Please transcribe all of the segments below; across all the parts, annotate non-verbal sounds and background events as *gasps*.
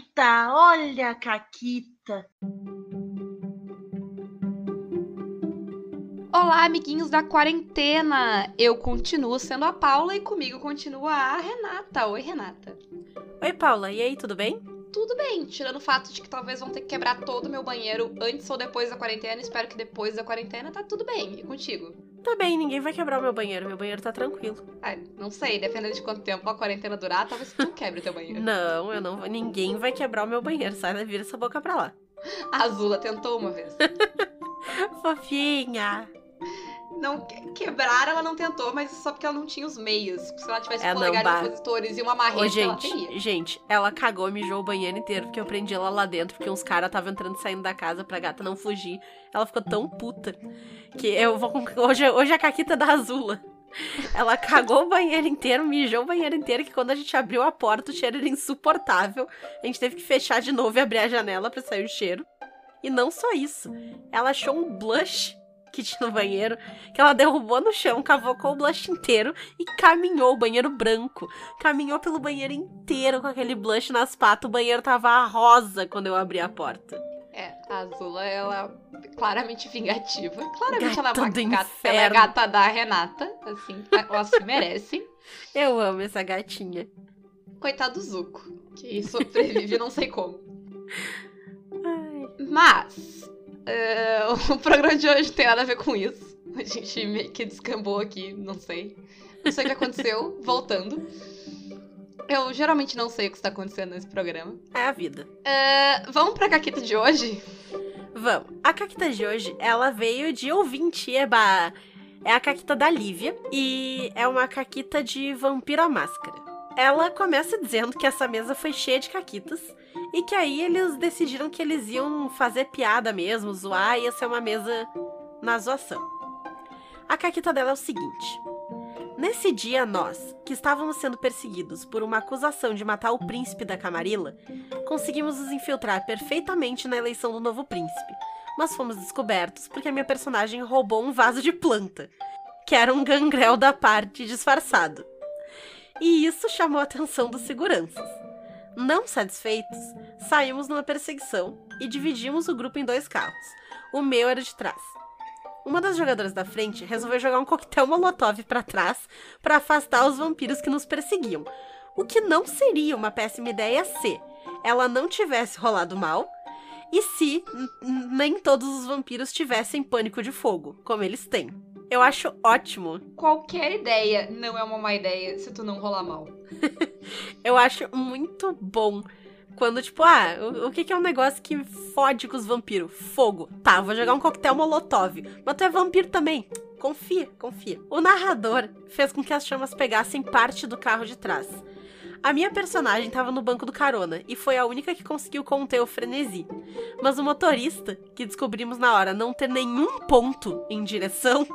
Caquita, olha a Caquita. Olá, amiguinhos da quarentena! Eu continuo sendo a Paula e comigo continua a Renata. Oi, Renata. Oi, Paula, e aí, tudo bem? Tudo bem, tirando o fato de que talvez vão ter que quebrar todo o meu banheiro antes ou depois da quarentena. Espero que depois da quarentena tá tudo bem. E contigo? Tá bem, ninguém vai quebrar o meu banheiro. Meu banheiro tá tranquilo. Ai, não sei, dependendo de quanto tempo a quarentena durar, talvez tu quebre teu banheiro. Não, eu não vou. Ninguém vai quebrar o meu banheiro. Sai, vira essa boca pra lá. A Azula tentou uma vez. *laughs* Fofinha. Não, quebrar ela não tentou, mas só porque ela não tinha os meios. Se ela tivesse É, polegares bah. opositores e uma marreta, Ô, ela gente, teria. gente, ela cagou e mijou o banheiro inteiro porque eu prendi ela lá dentro, porque uns caras estavam entrando e saindo da casa pra gata não fugir. Ela ficou tão puta que eu vou. Hoje, hoje é a Caquita da Azula. Ela cagou o banheiro inteiro, mijou o banheiro inteiro, que quando a gente abriu a porta, o cheiro era insuportável. A gente teve que fechar de novo e abrir a janela pra sair o cheiro. E não só isso, ela achou um blush tinha no banheiro, que ela derrubou no chão, cavocou o blush inteiro e caminhou o banheiro branco. Caminhou pelo banheiro inteiro com aquele blush nas patas. O banheiro tava rosa quando eu abri a porta. É, a Azula, ela é claramente vingativa. Claramente ela é Gata uma gata, ela é gata da Renata, assim, elas se merecem. Eu amo essa gatinha. Coitado do Zuko, que sobrevive não sei como. Ai. Mas, é, *laughs* o programa de hoje tem nada a ver com isso. A gente meio que descambou aqui, não sei. Não sei o que aconteceu, *laughs* voltando. Eu geralmente não sei o que está acontecendo nesse programa. É a vida. É, vamos pra caquita de hoje? Vamos. A Caquita de hoje, ela veio de ouvinte, eba. É a Caquita da Lívia e é uma Caquita de Vampiro à Máscara. Ela começa dizendo que essa mesa foi cheia de caquitas e que aí eles decidiram que eles iam fazer piada mesmo, zoar, ia ser uma mesa na zoação. A Caquita dela é o seguinte. Nesse dia, nós, que estávamos sendo perseguidos por uma acusação de matar o príncipe da Camarilla, conseguimos nos infiltrar perfeitamente na eleição do novo príncipe, mas fomos descobertos porque a minha personagem roubou um vaso de planta, que era um gangrel da parte disfarçado. E isso chamou a atenção dos seguranças. Não satisfeitos, saímos numa perseguição e dividimos o grupo em dois carros. O meu era de trás. Uma das jogadoras da frente resolveu jogar um coquetel molotov pra trás para afastar os vampiros que nos perseguiam. O que não seria uma péssima ideia se ela não tivesse rolado mal e se nem todos os vampiros tivessem pânico de fogo, como eles têm. Eu acho ótimo. Qualquer ideia não é uma má ideia se tu não rolar mal. *laughs* Eu acho muito bom. Quando, tipo, ah, o, o que, que é um negócio que fode com os vampiros? Fogo. Tá, vou jogar um coquetel molotov. Mas tu é vampiro também. Confia, confia. O narrador fez com que as chamas pegassem parte do carro de trás. A minha personagem estava no banco do carona e foi a única que conseguiu conter o frenesi. Mas o motorista, que descobrimos na hora não ter nenhum ponto em direção,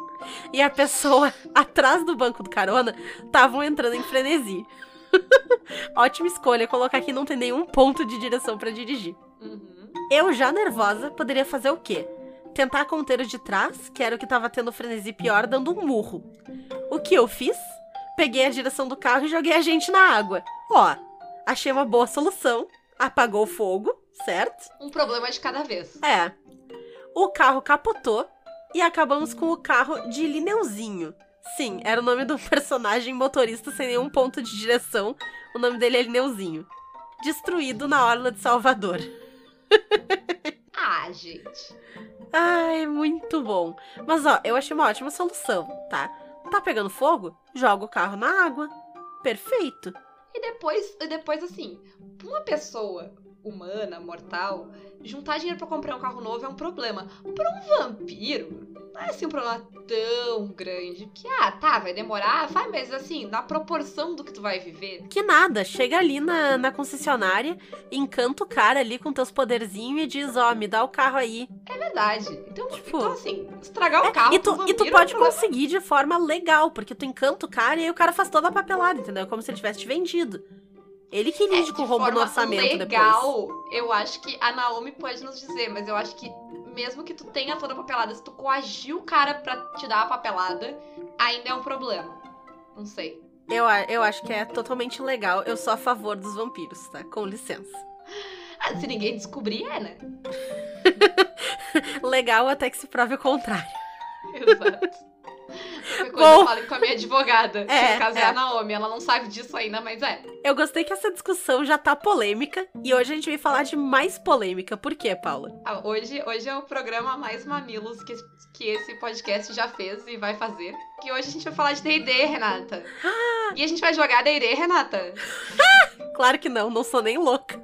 e a pessoa *laughs* atrás do banco do carona estavam entrando em frenesi. *laughs* Ótima escolha colocar aqui não tem nenhum ponto de direção pra dirigir. Uhum. Eu, já nervosa, poderia fazer o quê? Tentar conter o de trás, que era o que tava tendo o frenesi pior, dando um murro. O que eu fiz? Peguei a direção do carro e joguei a gente na água. Ó, achei uma boa solução. Apagou o fogo, certo? Um problema de cada vez. É. O carro capotou e acabamos com o carro de Lineuzinho. Sim, era o nome do *laughs* personagem motorista sem nenhum ponto de direção. O nome dele é Lineuzinho. Destruído na orla de Salvador. *laughs* Ah, gente. Ai, muito bom. Mas ó, eu achei uma ótima solução, tá? Tá pegando fogo? Joga o carro na água. Perfeito. E depois, e depois assim, uma pessoa humana, mortal, juntar dinheiro pra comprar um carro novo é um problema. Pra um vampiro, não é assim um problema tão grande. Que, ah, tá, vai demorar, vai, mas assim, na proporção do que tu vai viver. Que nada, chega ali na, na concessionária, encanta o cara ali com teus poderzinhos e diz: Ó, me dá o carro aí. É verdade. Então, Tipo- então assim, estragar o carro E tu, e tu pode é um conseguir de forma legal, porque tu encanta o cara e aí o cara faz toda a papelada, entendeu? Como se ele tivesse te vendido. Ele que lide com o É, de rombo no orçamento legal, depois. eu acho que a Naomi pode nos dizer, mas eu acho que mesmo que tu tenha toda a papelada, se tu coagir o cara pra te dar a papelada, ainda é um problema. Não sei. Eu, eu acho que é totalmente legal. Eu sou a favor dos vampiros, tá? Com licença. *laughs* Ah, se ninguém descobrir, é, né? *laughs* Legal até que se prove o contrário. *laughs* Exato. Qualquer coisa Bom. eu com a minha advogada. que *laughs* É, no caso é. é. a Naomi. Ela não sabe disso ainda, mas é. Eu gostei que essa discussão já tá polêmica e hoje a gente vai falar de mais polêmica. Por quê, Paula? Ah, Hoje, hoje é o programa mais mamilos que, que esse podcast já fez e vai fazer. Que hoje a gente vai falar de D&D, Renata. *gasps* E a gente vai jogar D&D, Renata. *laughs* Claro que não, não sou nem louca.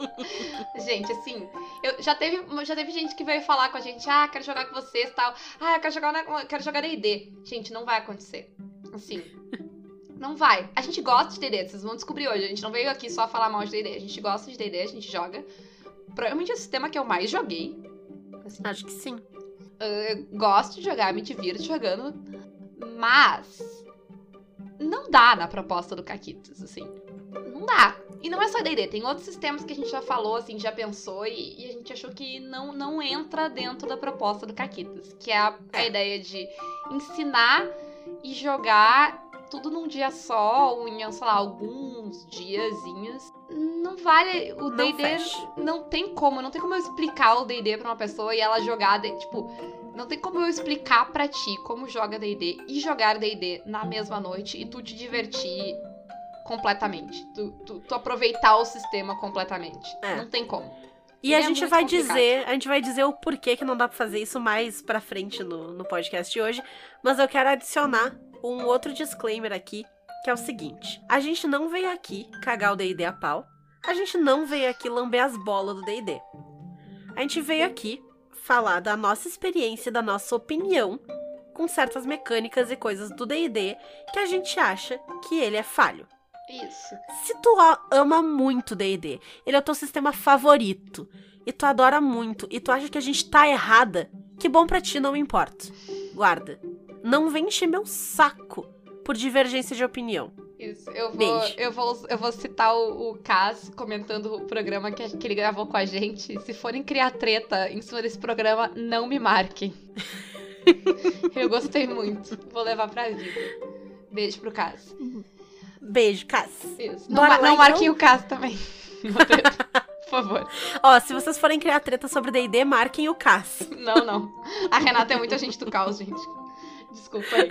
*laughs* Gente, assim, eu, já, teve, já teve gente que veio falar com a gente, ah, quero jogar com vocês e tal. Ah, eu quero jogar, um- quero jogar D&D. Gente, não vai acontecer. Assim, não vai. A gente gosta de D&D, vocês vão descobrir hoje. A gente não veio aqui só falar mal de D&D. A gente gosta de D&D, a gente joga. Provavelmente é o sistema que eu mais joguei. Assim, Acho que sim. eu gosto de jogar, me divirto jogando. Mas não dá na proposta do Caquitas, assim. Não dá. E não é só D&D, tem outros sistemas que a gente já falou, assim, já pensou e, e a gente achou que não, não entra dentro da proposta do Caquitas, que é a, a ideia de ensinar e jogar tudo num dia só, ou em, sei lá, alguns diazinhos. Não vale o D&D não tem como, não tem como eu explicar o D&D pra uma pessoa e ela jogar, tipo, não tem como eu explicar pra ti como joga D&D e jogar D&D na mesma noite e tu te divertir completamente, tu, tu, tu aproveitar o sistema completamente. É. Não tem como. E a É gente vai complicado. dizer, a gente vai dizer o porquê que não dá pra fazer isso mais pra frente no, no podcast de hoje, mas eu quero adicionar um outro disclaimer aqui, que é o seguinte: a gente não veio aqui cagar o D&D a pau, a gente não veio aqui lamber as bolas do D&D. A gente veio aqui falar da nossa experiência, da nossa opinião com certas mecânicas e coisas do D&D que a gente acha que ele é falho. Isso. Se tu ama muito D&D, ele é o teu sistema favorito, e tu adora muito, e tu acha que a gente tá errada, que bom pra ti, não importa. Guarda. Não vem encher meu saco por divergência de opinião. Isso. Eu vou, Beijo. eu vou, eu vou citar o, o Cas comentando o programa que, que ele gravou com a gente. Se forem criar treta em cima desse programa, não me marquem. *laughs* eu gostei muito. Vou levar pra vida. Beijo pro Cas. Beijo, Cass. Não, Bora lá, não então? marquem o Cas também. *laughs* Por favor. Ó, se vocês forem criar treta sobre D&D, marquem o Cass. Não, não. A Renata é muita gente do caos, gente. Desculpa aí.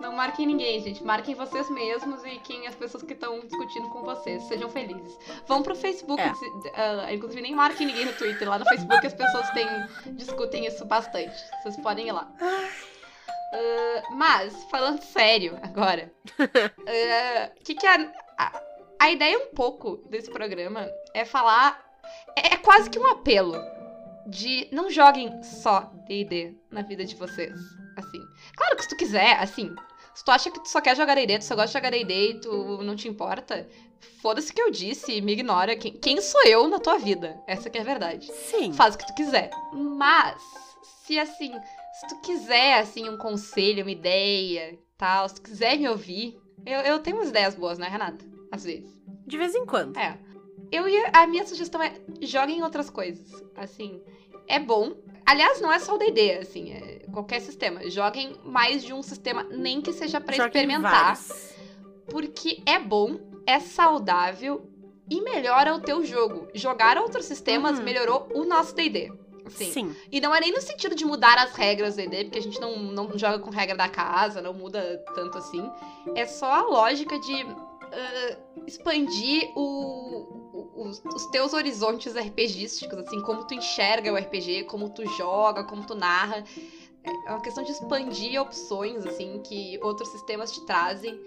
Não marquem ninguém, gente. Marquem vocês mesmos e quem as pessoas que estão discutindo com vocês. Sejam felizes. Vão pro Facebook. É. ah, inclusive, nem marquem ninguém no Twitter. Lá no Facebook as pessoas têm, discutem isso bastante. Vocês podem ir lá. Ah, mas, falando sério agora. *laughs* ah, que que a, a, a ideia um pouco desse programa é falar... É, é quase que um apelo de não joguem só D&D na vida de vocês, assim. Claro que se tu quiser, assim, se tu acha que tu só quer jogar D&D, tu só gosta de jogar D&D e tu não te importa, foda-se o que eu disse, me ignora. Quem, quem sou eu na tua vida? Essa que é a verdade. Sim. Faz o que tu quiser. Mas, se assim, se tu quiser, assim, um conselho, uma ideia, tal, se tu quiser me ouvir, eu, eu tenho umas ideias boas, né, Renata? Às vezes. De vez em quando. É. Eu ia. A minha sugestão é joguem outras coisas. Assim, é bom. Aliás, não é só o DD, assim, é qualquer sistema. Joguem mais de um sistema, nem que seja Joguem experimentar. vários. Porque é bom, é saudável e melhora o teu jogo. Jogar outros sistemas Uhum. melhorou o nosso DD. Assim, Sim. e não é nem no sentido de mudar as regras do D&D, porque a gente não, não joga com regra da casa, não muda tanto assim. É só a lógica de ah, expandir o- o- os, os teus horizontes RPGísticos, assim, como tu enxerga o RPG, como tu joga, como tu narra. É uma questão de expandir opções, assim, que outros sistemas te trazem,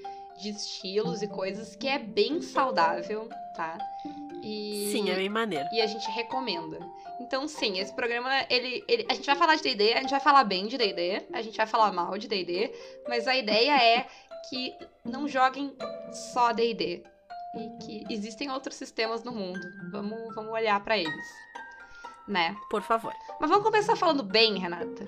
de estilos e coisas, que é bem saudável, tá? E... Sim, é bem maneiro. E a gente recomenda. Então, sim, esse programa, ele, ele- a gente vai falar de D&D, a gente vai falar bem de D&D, a gente vai falar mal de D&D, mas a ideia é que não joguem só D&D. E que existem outros sistemas no mundo. Vamos, vamos olhar pra eles. Né? Por favor. Mas vamos começar falando bem, Renata.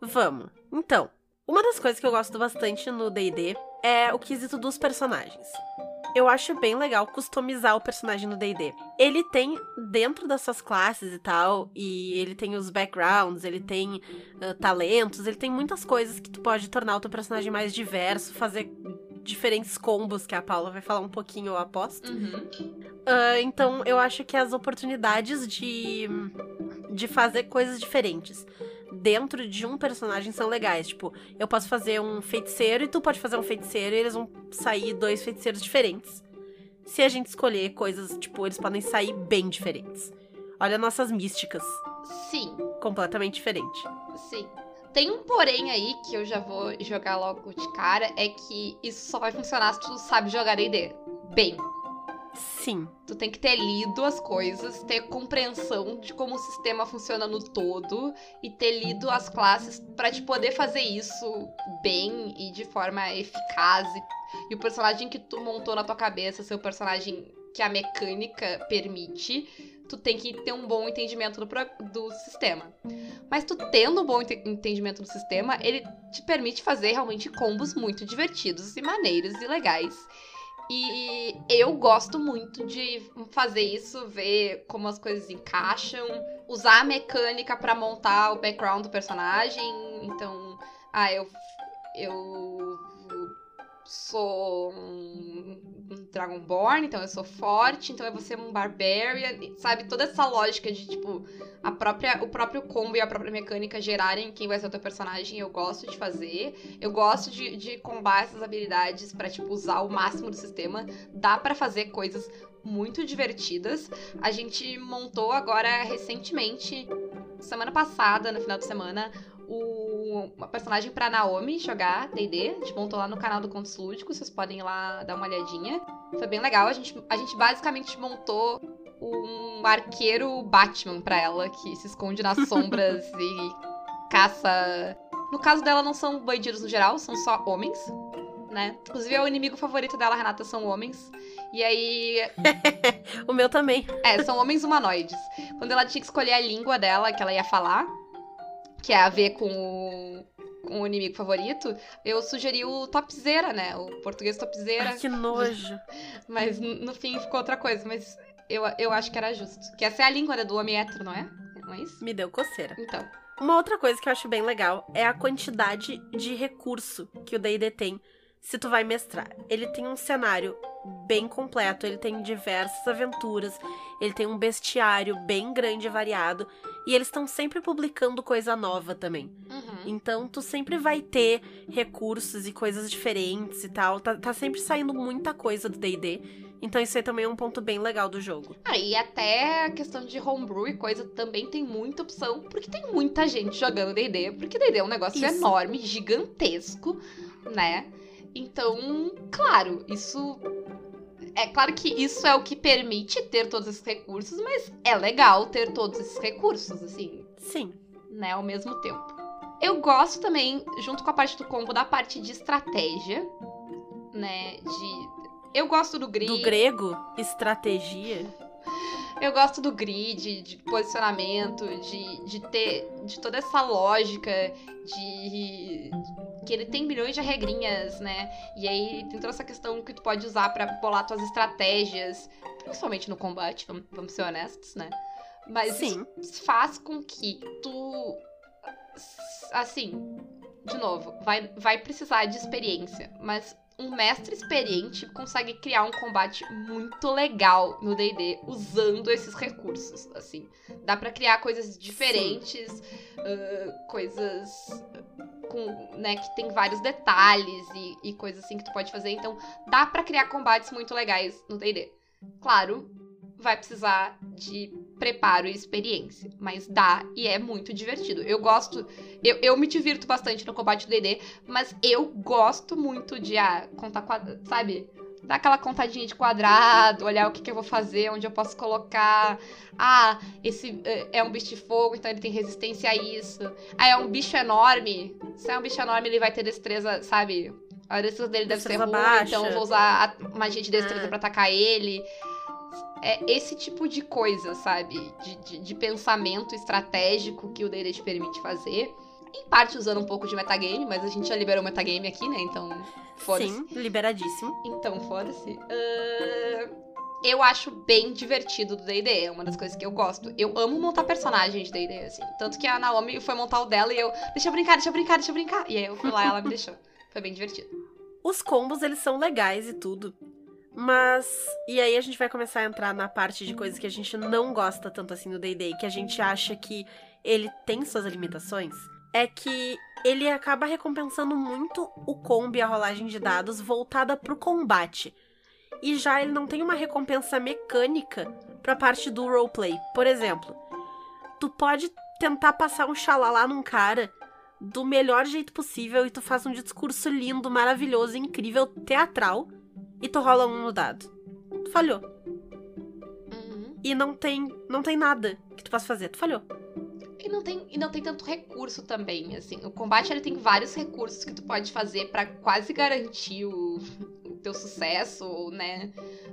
Vamos. Então, uma das coisas que eu gosto bastante no D&D é o quesito dos personagens. Eu acho bem legal customizar o personagem no D&D. Ele tem dentro das suas classes e tal, e ele tem os backgrounds, ele tem ah, talentos, ele tem muitas coisas que tu pode tornar o teu personagem mais diverso, fazer diferentes combos que a Paula vai falar um pouquinho, eu aposto. Uhum. Ah, então, eu acho que as oportunidades de, de fazer coisas diferentes dentro de um personagem são legais. Tipo, eu posso fazer um feiticeiro e tu pode fazer um feiticeiro e eles vão sair dois feiticeiros diferentes. Se a gente escolher coisas, tipo, eles podem sair bem diferentes. Olha nossas místicas, Sim, completamente diferente. sim. Tem um porém aí que eu já vou jogar logo de cara, é que isso só vai funcionar se tu sabe jogar D&D. Bem, Sim, tu tem que ter lido as coisas, ter compreensão de como o sistema funciona no todo e ter lido as classes pra te poder fazer isso bem e de forma eficaz. E, e o personagem que tu montou na tua cabeça, ser o personagem que a mecânica permite, tu tem que ter um bom entendimento do, do sistema. Mas tu tendo um bom ente- entendimento do sistema, ele te permite fazer realmente combos muito divertidos e maneiros e legais. E eu gosto muito de fazer isso, ver como as coisas encaixam, usar a mecânica pra montar o background do personagem. Então, ah, eu eu sou um Dragonborn, então eu sou forte, então eu vou ser um Barbarian, sabe? Toda essa lógica de, tipo, a própria, o próprio combo e a própria mecânica gerarem quem vai ser o teu personagem, eu gosto de fazer. Eu gosto de, de combar essas habilidades pra, tipo, usar o máximo do sistema. Dá pra fazer coisas muito divertidas. A gente montou agora recentemente, semana passada, no final de semana, o, uma personagem pra Naomi jogar D&D. A gente montou lá no canal do Contos Lúdicos, vocês podem ir lá dar uma olhadinha. Foi bem legal. A gente, a gente basicamente montou um arqueiro Batman pra ela, que se esconde nas sombras *laughs* e caça. No caso dela, não são bandidos no geral, são só homens, né? Inclusive, é o inimigo favorito dela, Renata, são homens. E aí, *laughs* o meu também. é, são homens humanoides. Quando ela tinha que escolher a língua dela, que ela ia falar, que é a ver com o, com o inimigo favorito, eu sugeri o topzera, né? O português topzera. Ai, que nojo. *laughs* Mas no fim ficou outra coisa, mas eu, eu acho que era justo. Que essa é a língua né, do homem hétero, não é? Não é isso? Me deu coceira. Então. Uma outra coisa que eu acho bem legal é a quantidade de recurso que o D&D tem se tu vai mestrar. Ele tem um cenário bem completo, ele tem diversas aventuras, ele tem um bestiário bem grande e variado, e eles estão sempre publicando coisa nova também. Uhum. Então tu sempre vai ter recursos e coisas diferentes e tal. Tá, tá sempre saindo muita coisa do D&D. Então isso aí também é um ponto bem legal do jogo. Ah, e até a questão de homebrew e coisa também tem muita opção, porque tem muita gente jogando D&D, porque D&D é um negócio Isso. enorme, gigantesco, né? Então, claro, isso é claro que isso é o que permite ter todos esses recursos, mas é legal ter todos esses recursos, assim, Sim. né, ao mesmo tempo. Eu gosto também, junto com a parte do combo, da parte de estratégia, né, de... Eu gosto do grid, Do grego, estratégia. Eu gosto do grid, de posicionamento, de, de ter de toda essa lógica de que ele tem milhões de regrinhas, né? E aí tem toda essa questão que tu pode usar pra bolar tuas estratégias, principalmente no combate, vamos, vamos ser honestos, né? Mas Sim. faz com que tu assim, de novo, vai, vai precisar de experiência, mas um mestre experiente consegue criar um combate muito legal no D&D usando esses recursos, assim. Dá pra criar coisas diferentes, ah, coisas com, né, que tem vários detalhes e, e coisas assim que tu pode fazer. Então, dá pra criar combates muito legais no D&D. Claro, vai precisar de preparo e experiência, mas dá e é muito divertido. Eu gosto, eu, eu me divirto bastante no combate do D&D, mas eu gosto muito de ah, contar quadrado, sabe? Dar aquela contadinha de quadrado, olhar o que, que eu vou fazer, onde eu posso colocar. Ah, esse eh, é um bicho de fogo, então ele tem resistência a isso. Ah, é um bicho enorme. Se é um bicho enorme, ele vai ter destreza, sabe? A destreza dele deve ser Destreza ruim, baixa. então eu vou usar a magia de destreza Ah. pra atacar ele. É esse tipo de coisa, sabe? De, de, de pensamento estratégico que o D&D te permite fazer. Em parte usando um pouco de metagame, mas a gente já liberou metagame aqui, né? Então, foda-se. Sim, liberadíssimo. Então, foda-se. Ahn, eu acho bem divertido do D&D, é uma das coisas que eu gosto. Eu amo montar personagens de D&D, assim. Tanto que a Naomi foi montar o dela e eu, deixa eu brincar, deixa eu brincar, deixa eu brincar. E aí eu fui lá e ela me *laughs* deixou. Foi bem divertido. Os combos, eles são legais e tudo. Mas. E aí a gente vai começar a entrar na parte de coisas que a gente não gosta tanto assim no Day que a gente acha que ele tem suas limitações. É que ele acaba recompensando muito o combo e a rolagem de dados voltada pro combate. E já ele não tem uma recompensa mecânica pra parte do roleplay. Por exemplo, tu pode tentar passar um xalala num cara do melhor jeito possível e tu faz um discurso lindo, maravilhoso, incrível, teatral e tu rola um no dado. Tu falhou. Uhum. E não tem, não tem nada que tu possa fazer. Tu falhou. E não, tem, e não tem tanto recurso também, assim. O combate, ele tem vários recursos que tu pode fazer pra quase garantir o, o teu sucesso, ou, né?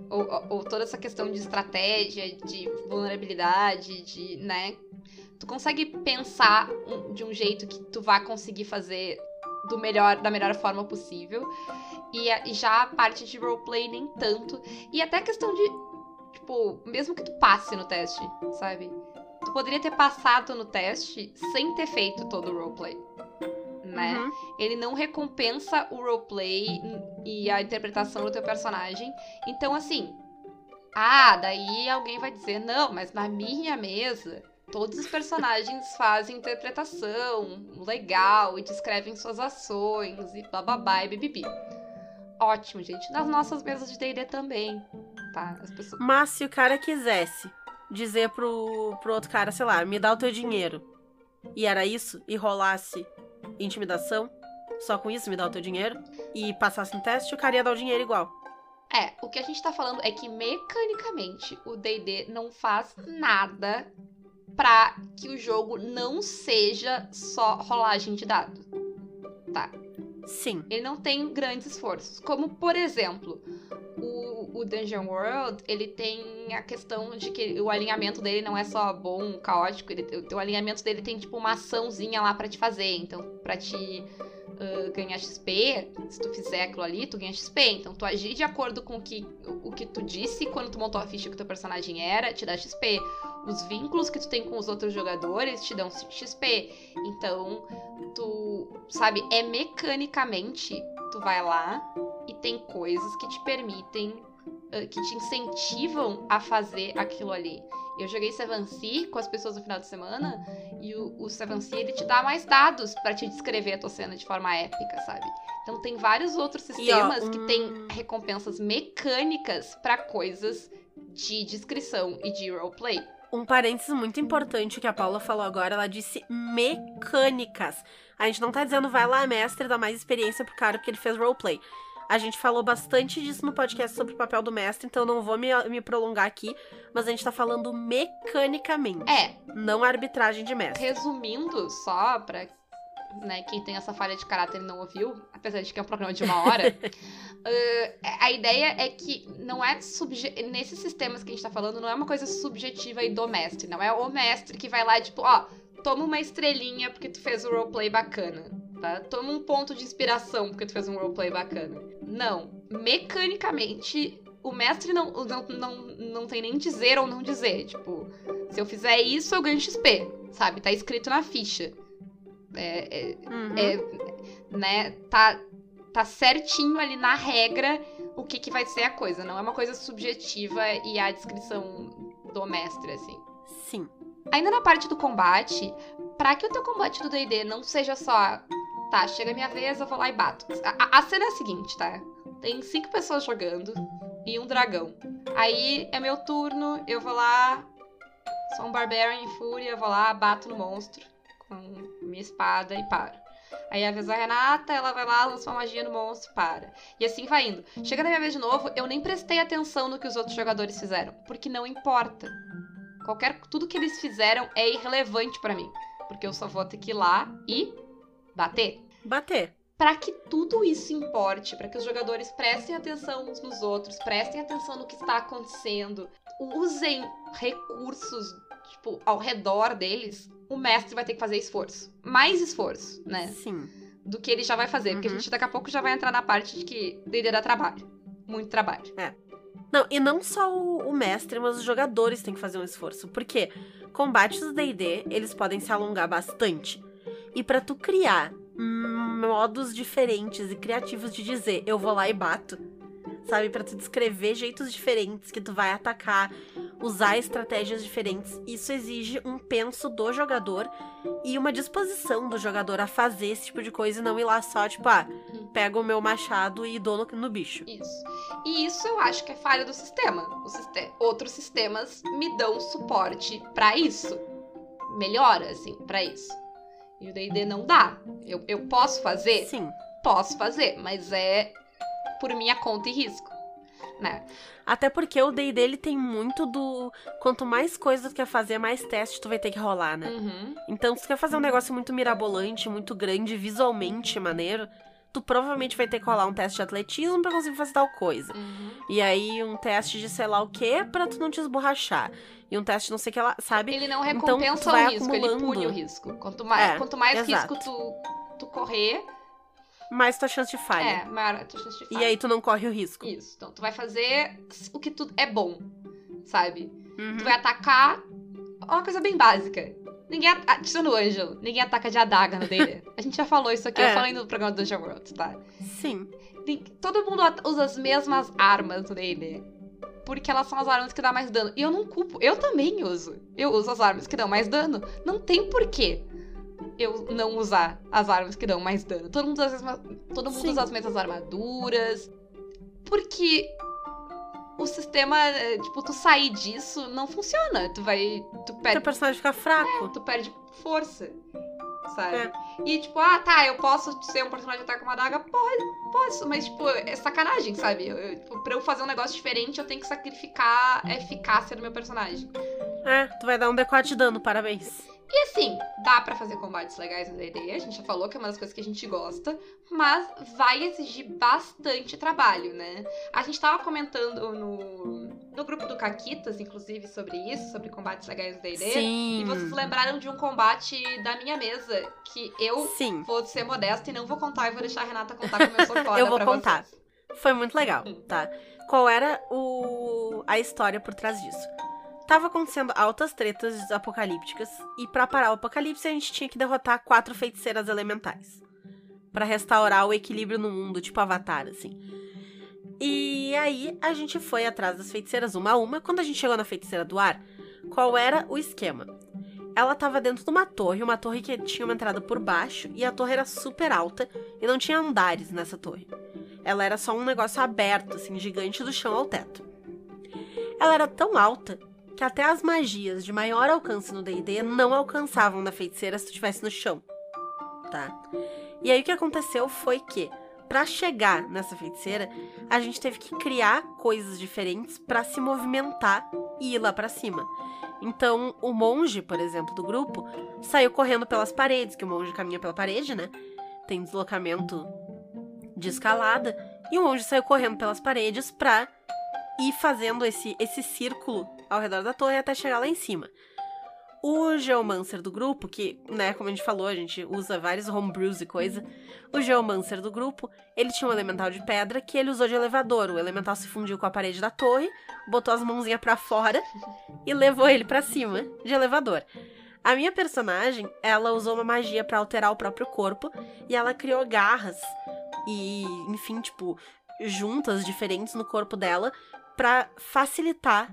Ou, ou- toda essa questão de estratégia, de vulnerabilidade, de, né? Tu consegue pensar de um jeito que tu vá conseguir fazer do melhor, da melhor forma possível. E, a- e já a parte de roleplay nem tanto. E até a questão de, tipo, mesmo que tu passe no teste, sabe? Tu poderia ter passado no teste sem ter feito todo o roleplay. Né? Uhum. Ele não recompensa o roleplay e a interpretação do teu personagem. Então, assim. Ah, daí alguém vai dizer, não, mas na minha mesa, todos os personagens *laughs* fazem interpretação legal e descrevem suas ações e bababá e bibibi. Ótimo, gente. Nas nossas mesas de D&D também, tá? As pessoas... Mas se o cara quisesse dizer pro, pro outro cara, sei lá, me dá o teu dinheiro, e era isso, e rolasse intimidação, só com isso me dá o teu dinheiro, e passasse no teste, o cara ia dar o dinheiro igual. É, o que a gente tá falando é que mecanicamente o D&D não faz nada pra que o jogo não seja só rolagem de dado. Tá? Sim. Ele não tem grandes esforços. Como, por exemplo, o, o Dungeon World, ele tem a questão de que o alinhamento dele não é só bom, caótico. Ele, o, o alinhamento dele tem, tipo, uma açãozinha lá pra te fazer. Então, pra te ah, ganhar XP, se tu fizer aquilo ali, tu ganha XP. Então, tu agir de acordo com o que, o que tu disse quando tu montou a ficha que o teu personagem era, te dá XP. Os vínculos que tu tem com os outros jogadores te dão XP. Então, tu, sabe, é mecanicamente, tu vai lá e tem coisas que te permitem, ah, que te incentivam a fazer aquilo ali. Eu joguei Seven Sea com as pessoas no final de semana e o, o Seven Sea ele te dá mais dados pra te descrever a tua cena de forma épica, sabe? Então tem vários outros E, ó, sistemas que um- têm recompensas mecânicas pra coisas de descrição e de roleplay. Um parênteses muito importante que a Paula falou agora, ela disse mecânicas. A gente não tá dizendo vai lá, mestre, dá mais experiência pro cara porque ele fez roleplay. A gente falou bastante disso no podcast sobre o papel do mestre, então não vou me, me prolongar aqui, mas a gente tá falando mecanicamente, É, não arbitragem de mestre. resumindo só pra né, quem tem essa falha de caráter e não ouviu, apesar de que é um programa de uma hora, uh, *laughs* a ideia é que não é subje nesses sistemas que a gente tá falando, não é uma coisa subjetiva e do mestre, não é o mestre que vai lá, tipo, ó, toma uma estrelinha porque tu fez um roleplay bacana, tá? Toma um ponto de inspiração porque tu fez um roleplay bacana. Não, mecanicamente o mestre não, não, não, não tem nem dizer ou não dizer. Tipo, se eu fizer isso, eu ganho XP, sabe? Tá escrito na ficha. É, é, Uhum. é, né? Tá, tá certinho ali na regra o que, que vai ser a coisa. Não é uma coisa subjetiva e a descrição do mestre, assim. Sim. Ainda na parte do combate, pra que o teu combate do D&D não seja só... Tá, chega a minha vez, eu vou lá e bato. A, a- a cena é a seguinte, tá? Tem cinco pessoas jogando e um dragão. Aí é meu turno, eu vou lá... Sou um barbarian em fúria, vou lá, bato no monstro com minha espada e paro. Aí é a vez da Renata, ela vai lá, lança uma magia no monstro, para. E assim vai indo. Chega na minha vez de novo, eu nem prestei atenção no que os outros jogadores fizeram, porque não importa. Qualquer tudo que eles fizeram é irrelevante pra mim, porque eu só vou ter que ir lá e bater. Bater. Pra que tudo isso importe, pra que os jogadores prestem atenção uns nos outros, prestem atenção no que está acontecendo, usem recursos, tipo, ao redor deles, o mestre vai ter que fazer esforço. Mais esforço, né? Sim. Do que ele já vai fazer. Porque a Uhum. gente daqui a pouco já vai entrar na parte de que D&D dá trabalho. Muito trabalho. Não, e não só o, o mestre, mas os jogadores têm que fazer um esforço. Porque combates do D&D, eles podem se alongar bastante. E pra tu criar modos diferentes e criativos de dizer eu vou lá e bato. Sabe, Pra tu descrever jeitos diferentes que tu vai atacar, usar estratégias diferentes. Isso exige um penso do jogador e uma disposição do jogador a fazer esse tipo de coisa e não ir lá só, tipo, ah, pego o meu machado e dou no, no bicho. Isso. E isso eu acho que é falha do sistema. Outros sistemas me dão suporte pra isso. Melhora, assim, pra isso. E o D&D não dá. Eu, eu posso fazer? Sim. Posso fazer, mas é por minha conta e risco, né? Até porque o D&D ele tem muito do quanto mais coisas tu quer fazer, mais teste tu vai ter que rolar, né? Uhum. Então, se tu quer fazer um negócio muito mirabolante, muito grande, visualmente maneiro, tu provavelmente vai ter que rolar um teste de atletismo pra conseguir fazer tal coisa. Uhum. E aí um teste de sei lá o que pra tu não te esborrachar. E um teste de não sei o que lá, sabe? Ele não Então, recompensa vai o risco, ele acumulando. pune o risco. Quanto mais, É, quanto mais exato. risco tu, tu correr, Mais tua chance de falha. é, maior a tua chance de E falha. aí tu não corre o risco. Isso. Então tu vai fazer o que tu é bom, sabe? Uhum. Tu vai atacar uma coisa bem básica. Ninguém at- tirando o Angel, ninguém ataca de adaga no D&D. A gente já falou isso aqui, eu É. falei no programa do Dungeon World, tá? Sim. Todo mundo usa as mesmas armas no D&D. Porque elas são as armas que dão mais dano. E eu não culpo, eu também uso. Eu uso as armas que dão mais dano. Não tem porquê eu não usar as armas que dão mais dano. Todo mundo usa as, mesmas- todo mundo Sim. usa as mesmas armaduras. Porque o sistema, é, tipo, tu sair disso não funciona. Tu vai. Tu Teu perde, personagem fica fraco. tu perde força. Sabe? É. E tipo, ah, tá, eu posso ser um personagem que ataca uma adaga? Pode, posso, mas tipo, é sacanagem, sabe? Eu, eu, tipo, pra eu fazer um negócio diferente, eu tenho que sacrificar a eficácia do meu personagem. É, tu vai dar um D4 de dano, parabéns. E assim, dá pra fazer combates legais no D&D, a gente já falou que é uma das coisas que a gente gosta, mas vai exigir bastante trabalho, né? A gente tava comentando no, no grupo do Caquitas, inclusive, sobre isso, sobre combates legais no D&D. E vocês lembraram de um combate da minha mesa, que eu Sim. vou ser modesta e não vou contar e vou deixar a Renata contar como eu sou *laughs* foda Eu vou contar. vocês. Foi muito legal, Hum. tá? Qual era o a história por trás disso? Tava acontecendo altas tretas apocalípticas e pra parar o apocalipse a gente tinha que derrotar quatro feiticeiras elementais Pra restaurar o equilíbrio no mundo, tipo Avatar, assim. E aí a gente foi atrás das feiticeiras uma a uma. Quando a gente chegou na feiticeira do ar, qual era o esquema? Ela tava dentro de uma torre, uma torre que tinha uma entrada por baixo e a torre era super alta e não tinha andares nessa torre. Ela era só um negócio aberto, assim, gigante do chão ao teto. Ela era tão alta que até as magias de maior alcance no D&D não alcançavam na feiticeira se tu estivesse no chão, tá? E aí o que aconteceu foi que, pra chegar nessa feiticeira, a gente teve que criar coisas diferentes pra se movimentar e ir lá pra cima. Então, o monge, por exemplo, do grupo, saiu correndo pelas paredes, que o monge caminha pela parede, né? Tem deslocamento de escalada, e o monge saiu correndo pelas paredes pra ir fazendo esse, esse círculo ao redor da torre até chegar lá em cima. O Geomancer do grupo, que, né, como a gente falou, a gente usa vários homebrews e coisa. O Geomancer do grupo, ele tinha um elemental de pedra que ele usou de elevador. O elemental se fundiu com a parede da torre, botou as mãozinhas pra fora e levou ele pra cima de elevador. A minha personagem, ela usou uma magia pra alterar o próprio corpo e ela criou garras e, enfim, tipo, juntas diferentes no corpo dela pra facilitar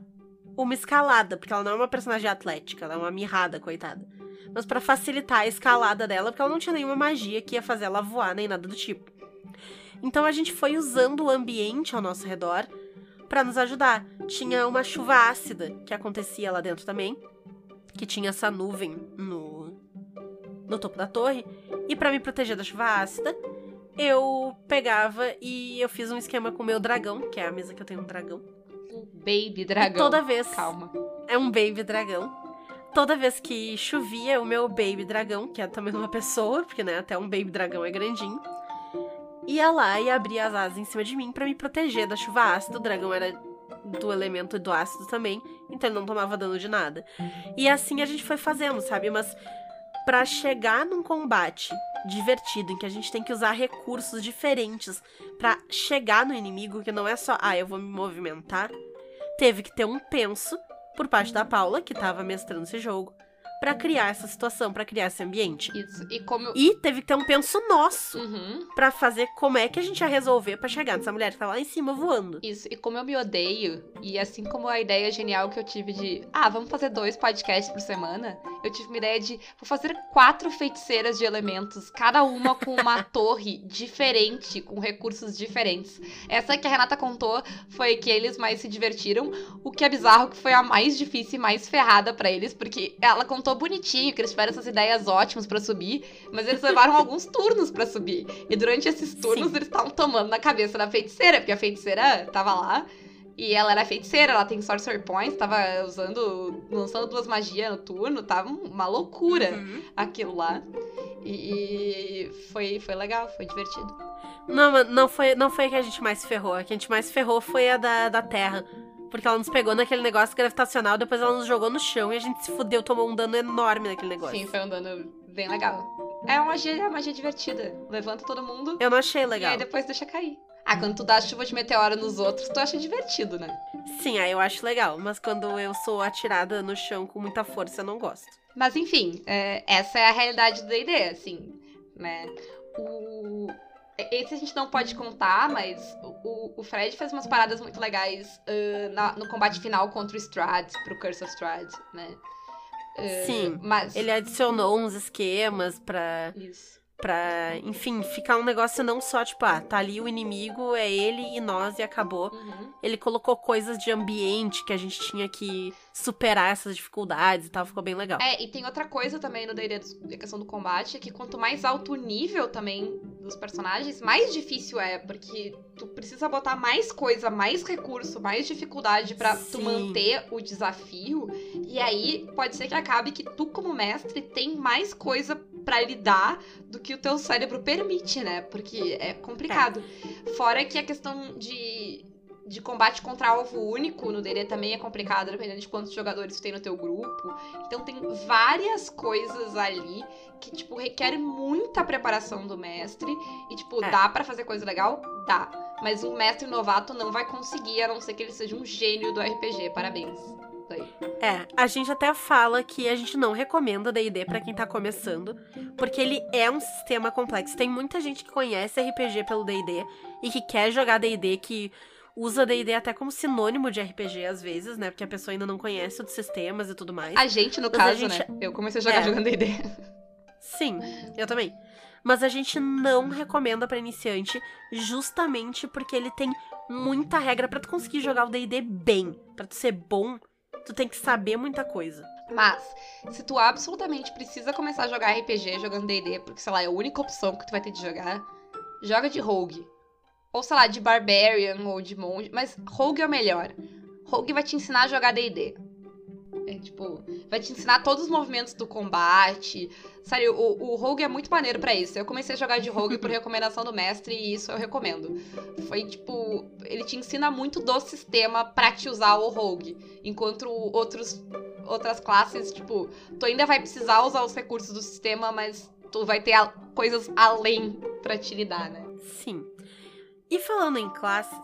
uma escalada, porque ela não é uma personagem atlética, ela é uma mirrada, coitada. Mas pra facilitar a escalada dela, porque ela não tinha nenhuma magia que ia fazer ela voar nem nada do tipo. Então a gente foi usando o ambiente ao nosso redor pra nos ajudar. Tinha uma chuva ácida que acontecia lá dentro também, que tinha essa nuvem no no topo da torre, e pra me proteger da chuva ácida, eu pegava e eu fiz um esquema com o meu dragão, que é a mesa que eu tenho um dragão. Um baby dragão. E toda vez Calma. é um baby dragão. Toda vez que chovia, o meu baby dragão, que é também uma pessoa, porque né, até um baby dragão é grandinho, ia lá e abria as asas em cima de mim pra me proteger da chuva ácida. O dragão era do elemento do ácido também, então ele não tomava dano de nada. E assim a gente foi fazendo, sabe? Mas pra chegar num combate divertido em que a gente tem que usar recursos diferentes pra chegar no inimigo, que não é só, ah, eu vou me movimentar, teve que ter um penso por parte da Paula, que tava mestrando esse jogo, pra criar essa situação, pra criar esse ambiente. Isso. E como eu. E teve que ter um penso nosso Uhum. pra fazer como é que a gente ia resolver pra chegar nessa mulher que tá lá em cima voando. Isso, e como eu me odeio, e assim como a ideia genial que eu tive de, ah, vamos fazer dois podcasts por semana, eu tive uma ideia de, vou fazer quatro feiticeiras de elementos, cada uma com uma *laughs* torre diferente, com recursos diferentes. Essa que a Renata contou foi que eles mais se divertiram, o que é bizarro que foi a mais difícil e mais ferrada pra eles, porque ela contou bonitinho, que eles tiveram essas ideias ótimas pra subir, mas eles levaram alguns turnos pra subir. E durante esses turnos Sim. eles estavam tomando na cabeça da feiticeira, porque a feiticeira tava lá. E ela era feiticeira, ela tem Sorcerer Points, tava usando, lançando duas magias no turno, tava uma loucura Uhum. aquilo lá. E, e foi, foi legal, foi divertido. Não, mas não foi, não foi a que a gente mais ferrou. A que a gente mais ferrou foi a da, da Terra. Porque ela nos pegou naquele negócio gravitacional, depois ela nos jogou no chão e a gente se fudeu, tomou um dano enorme naquele negócio. Sim, foi um dano bem legal. É uma magia, é uma magia divertida. Levanta todo mundo Eu não achei e legal. aí depois deixa cair. Ah, quando tu dá chuva de meteoro nos outros, tu acha divertido, né? Sim, aí eu acho legal, mas quando eu sou atirada no chão com muita força, eu não gosto. Mas enfim, é, essa é a realidade do D&D, assim, né? O... Esse a gente não pode contar, mas o, o Fred fez umas paradas muito legais ah, na- no combate final contra o Strahd, pro Curse of Strahd, né? Ah, Sim, Mas... Ele adicionou uns esquemas pra, Isso. Pra, enfim, ficar um negócio não só tipo, ah, tá ali o inimigo, é ele e nós e acabou. Uhum. Ele colocou coisas de ambiente que a gente tinha que superar essas dificuldades e tal, ficou bem legal. É, e tem outra coisa também no D&D da questão do combate, é que quanto mais alto o nível também dos personagens, mais difícil é, porque tu precisa botar mais coisa, mais recurso, mais dificuldade pra tu manter o desafio, e aí pode ser que acabe que tu como mestre tem mais coisa pra lidar do que o teu cérebro permite, né? Porque é complicado. Fora que a questão de de combate contra alvo único no D&D também é complicado, dependendo de quantos jogadores tu tem no teu grupo. Então tem várias coisas ali que, tipo, requer muita preparação do mestre. E, tipo, É. dá pra fazer coisa legal? Dá. Mas um mestre novato não vai conseguir, a não ser que ele seja um gênio do RPG. Parabéns. É, a gente até fala que a gente não recomenda D&D pra quem tá começando, porque ele é um sistema complexo. Tem muita gente que conhece RPG pelo D&D e que quer jogar D&D, que usa D&D até como sinônimo de RPG às vezes, né? Porque a pessoa ainda não conhece os sistemas e tudo mais. A gente, no Mas caso, gente- né? Eu comecei a jogar É. jogando D&D. Sim, eu também. Mas a gente não recomenda pra iniciante justamente porque ele tem muita regra pra tu conseguir jogar o D&D bem, Pra tu ser bom. Tu tem que saber muita coisa. Mas, se tu absolutamente precisa começar a jogar RPG jogando D&D, porque, sei lá, é a única opção que tu vai ter de jogar, joga de Rogue. Ou, sei lá, de Barbarian ou de Monge, mas Rogue é o melhor. Rogue vai te ensinar a jogar D&D. É, tipo, vai te ensinar todos os movimentos do combate. Sério, o, o Rogue é muito maneiro pra isso. Eu comecei a jogar de Rogue por *laughs* recomendação do mestre e isso eu recomendo. Foi, tipo, ele te ensina muito do sistema pra te usar o Rogue. Enquanto outros outras classes, tipo, tu ainda vai precisar usar os recursos do sistema, mas tu vai ter a- coisas além pra te lidar, né? Sim. E falando em classes,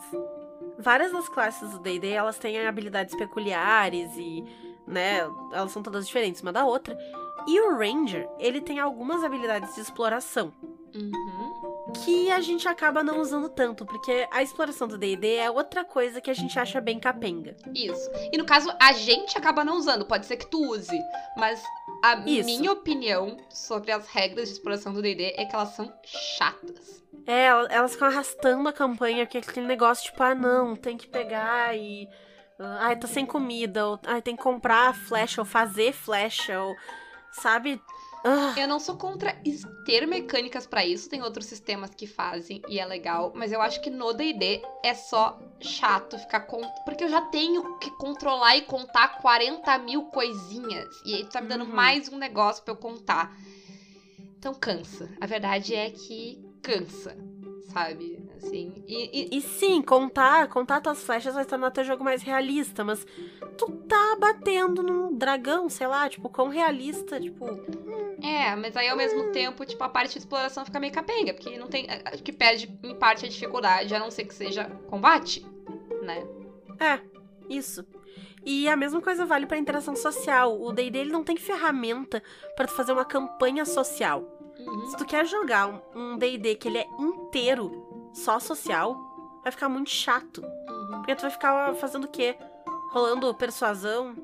várias das classes do D&D, elas têm habilidades peculiares e, né, elas são todas diferentes uma da outra. E o Ranger, ele tem algumas habilidades de exploração, Uhum. Que a gente acaba não usando tanto, porque a exploração do D&D é outra coisa que a gente acha bem capenga. Isso. E no caso, a gente acaba não usando, pode ser que tu use, mas a Isso. minha opinião sobre as regras de exploração do D&D é que elas são chatas. É, el- elas ficam arrastando a campanha, porque é aquele negócio tipo, ah, não, tem que pegar e. ah, Ai, tá sem comida, ou ai, tem que comprar flecha, ou fazer flecha, ou. Sabe? Ah, Eu não sou contra ter mecânicas pra isso, tem outros sistemas que fazem e é legal, mas eu acho que no D&D é só chato ficar com... porque eu já tenho que controlar e contar 40 mil coisinhas e aí tu tá me dando Uhum. mais um negócio pra eu contar. Então cansa. A verdade é que cansa, sabe? Assim, e, e- E sim, contar, contar tuas flechas vai tornar teu jogo mais realista, mas tu tá batendo num dragão, sei lá, tipo, quão realista, tipo. É, mas aí ao mesmo tempo, tipo, a parte de exploração fica meio capenga, porque não tem. Acho que perde em parte a dificuldade, a não ser que seja combate, né? É, isso. E a mesma coisa vale pra interação social. O D&D ele não tem ferramenta pra tu fazer uma campanha social. Uhum. Se tu quer jogar um- um D&D que ele é inteiro só social, vai ficar muito chato. Uhum. Porque tu vai ficar fazendo o quê? Rolando persuasão,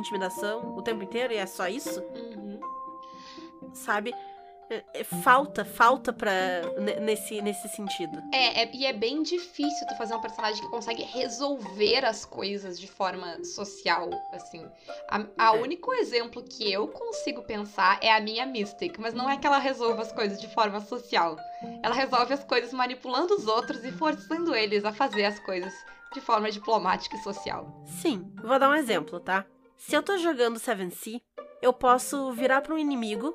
intimidação o tempo inteiro e é só isso, Uhum. sabe? É- é falta, falta pra, ne- nesse, nesse sentido. É, é- e é bem difícil tu fazer um personagem que consegue resolver as coisas de forma social, assim. A, a É. único exemplo que eu consigo pensar é a minha Mystic, mas não é que ela resolva as coisas de forma social. Ela resolve as coisas manipulando os outros e forçando eles a fazer as coisas de forma diplomática e social. Sim, vou dar um exemplo, tá? Se eu tô jogando 7C, eu posso virar pra um inimigo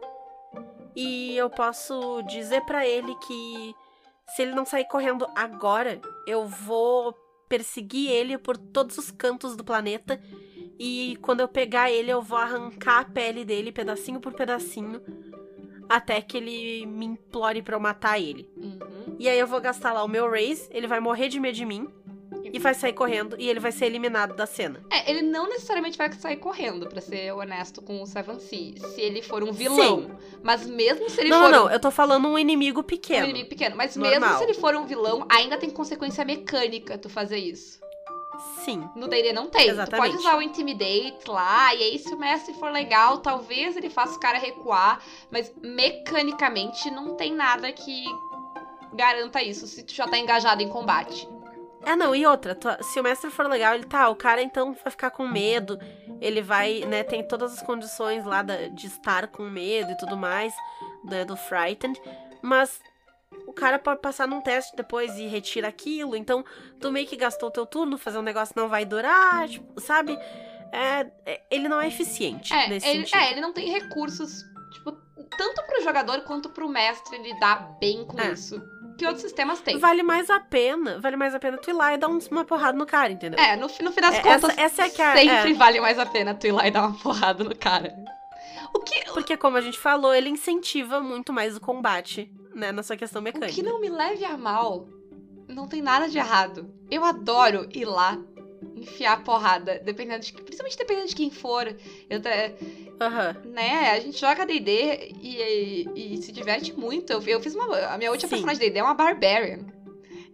e eu posso dizer pra ele que se ele não sair correndo agora, eu vou perseguir ele por todos os cantos do planeta e quando eu pegar ele, eu vou arrancar a pele dele pedacinho por pedacinho até que ele me implore pra eu matar ele. Uhum. E aí eu vou gastar lá o meu raise, ele vai morrer de medo de mim e vai sair correndo e ele vai ser eliminado da cena. É, ele não necessariamente vai sair correndo, pra ser honesto com o Seven Sea, se ele for um vilão. Mas mesmo se ele não, for não, um- não, eu tô falando um inimigo um pequeno. inimigo pequeno, mas Normal. mesmo se ele for um vilão, ainda tem consequência mecânica tu fazer isso. Sim. No D&D não tem. Tu Exatamente. pode usar o Intimidate lá, e aí se o mestre for legal, talvez ele faça o cara recuar, mas mecanicamente não tem nada que garanta isso se tu já tá engajado em combate. É, não, e outra, se o mestre for legal, ele tá, o cara então vai ficar com medo, ele vai, né, tem todas as condições lá da- de estar com medo e tudo mais, né, do Frightened, mas o cara pode passar num teste depois e retira aquilo, então tu meio que gastou o teu turno, fazer um negócio não vai durar, tipo, sabe? É, é- ele não é eficiente É, nesse ele, sentido. é, ele não tem recursos, tipo, tanto pro jogador quanto pro mestre lidar bem com É. isso. Que outros sistemas têm. Vale mais a pena, vale mais a pena tu ir lá e dar uma porrada no cara, entendeu? É, no, no fim das É, contas, essa- essa é que é- sempre é. vale mais a pena tu ir lá e dar uma porrada no cara. O que, Porque, como a gente falou, ele incentiva muito mais o combate, né, na sua questão o mecânica. que não me leve a mal, não tem nada de errado. Eu adoro ir lá, enfiar a porrada, dependendo de, principalmente dependendo de quem for. Eu, Aham. né, a gente joga D&D e, e, e se diverte muito. Eu, eu fiz uma, a minha última Sim. personagem de D&D é uma Barbarian.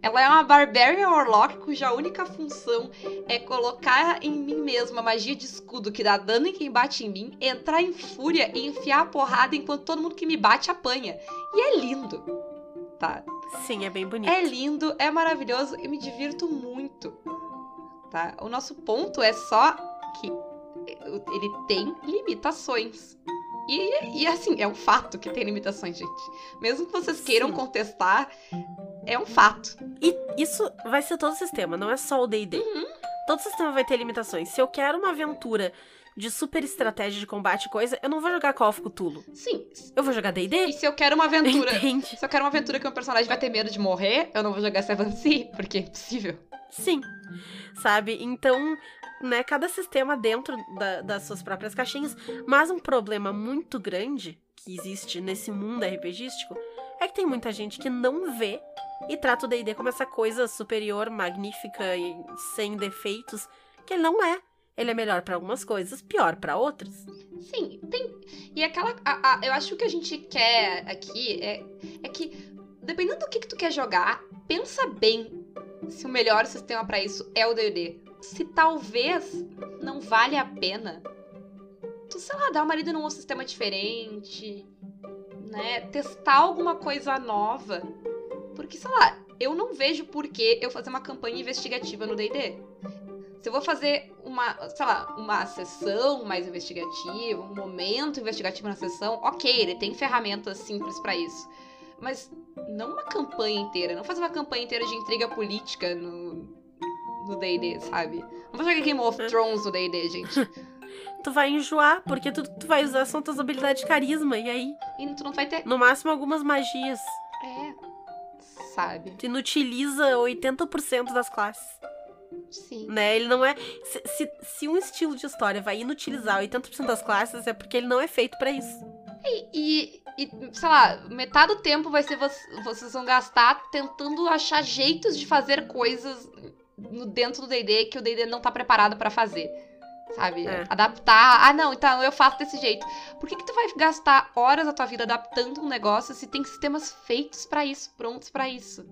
Ela é uma Barbarian Warlock cuja única função é colocar em mim mesma magia de escudo que dá dano em quem bate em mim, entrar em fúria e enfiar a porrada enquanto todo mundo que me bate apanha. E é lindo, tá? Sim, é bem bonito. É lindo, é maravilhoso e me divirto muito. Tá? O nosso ponto é só que ele tem limitações. E, e assim, é um fato que tem limitações, gente. Mesmo que vocês queiram Sim. contestar, é um fato. E isso vai ser todo o sistema, não é só o D&D. Uhum. Todo sistema vai ter limitações. Se eu quero uma aventura de super estratégia de combate e coisa, eu não vou jogar Call of Cthulhu. Sim. Eu vou jogar E D&D. se eu quero uma aventura. Entende? Se eu quero uma aventura que um personagem vai ter medo de morrer, eu não vou jogar Seven *laughs* Sea, porque é impossível. Sim. Sabe? Então, né, cada sistema dentro da- das suas próprias caixinhas. Mas um problema muito grande que existe nesse mundo RPGístico é que tem muita gente que não vê e trata o D&D como essa coisa superior, magnífica e sem defeitos, que ele não é. Ele é melhor pra algumas coisas, pior pra outras. Sim, tem. E aquela. a- a- eu acho que o que a gente quer aqui é, é que, dependendo do que, que tu quer jogar, pensa bem se o melhor sistema pra isso é o DD. Se talvez não vale a pena tu, sei lá, dar uma lida num sistema diferente, né? Testar alguma coisa nova. Porque, sei lá, eu não vejo por que eu fazer uma campanha investigativa no DD. Se eu vou fazer uma, sei lá, uma sessão mais investigativa, um momento investigativo na sessão, ok, ele tem ferramentas simples pra isso. Mas não uma campanha inteira, não fazer uma campanha inteira de intriga política no no D&D, sabe? Não vou jogar Game of É. Thrones no D&D, gente. *laughs* Tu vai enjoar, porque tu, tu vai usar são tuas habilidades de carisma, e aí, E tu não vai ter... no máximo, algumas magias. É, sabe? Tu inutiliza 80% das classes. Sim. né? Ele não é. Se, se, se um estilo de história vai inutilizar 80% das classes, é porque ele não é feito pra isso. E, e, sei lá, metade do tempo vai ser vo- vocês vão gastar tentando achar jeitos de fazer coisas no, dentro do D&D que o D&D não tá preparado pra fazer. sabe? É. Adaptar. Ah, não, então eu faço desse jeito. Por que, que tu vai gastar horas da tua vida adaptando um negócio se tem sistemas feitos pra isso, prontos pra isso,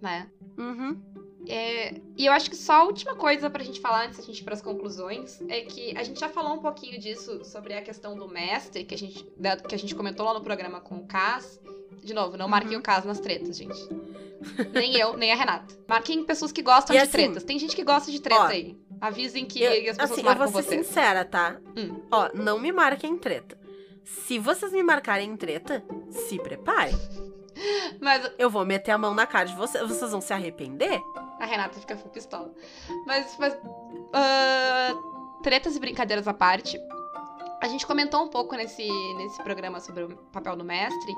né? Uhum. É, e eu acho que só a última coisa pra gente falar antes da gente ir pras conclusões é que a gente já falou um pouquinho disso sobre a questão do mestre, que a gente, que a gente comentou lá no programa com o Cas. De novo, não marquem Uhum. o Cas nas tretas, gente. Nem eu, nem a Renata. Marquem pessoas que gostam E de assim, tretas. Tem gente que gosta de treta ó, aí. Avisem que Eu- as pessoas assim, eu marcam vou ser você. sincera, tá? Hum. Ó, não me marquem em treta. Se vocês me marcarem em treta, se preparem. Mas Eu vou meter a mão na cara de vocês. Vocês vão se arrepender? A Renata fica pistola. Mas, mas ah, tretas e brincadeiras à parte. A gente comentou um pouco nesse, nesse programa sobre o papel do mestre,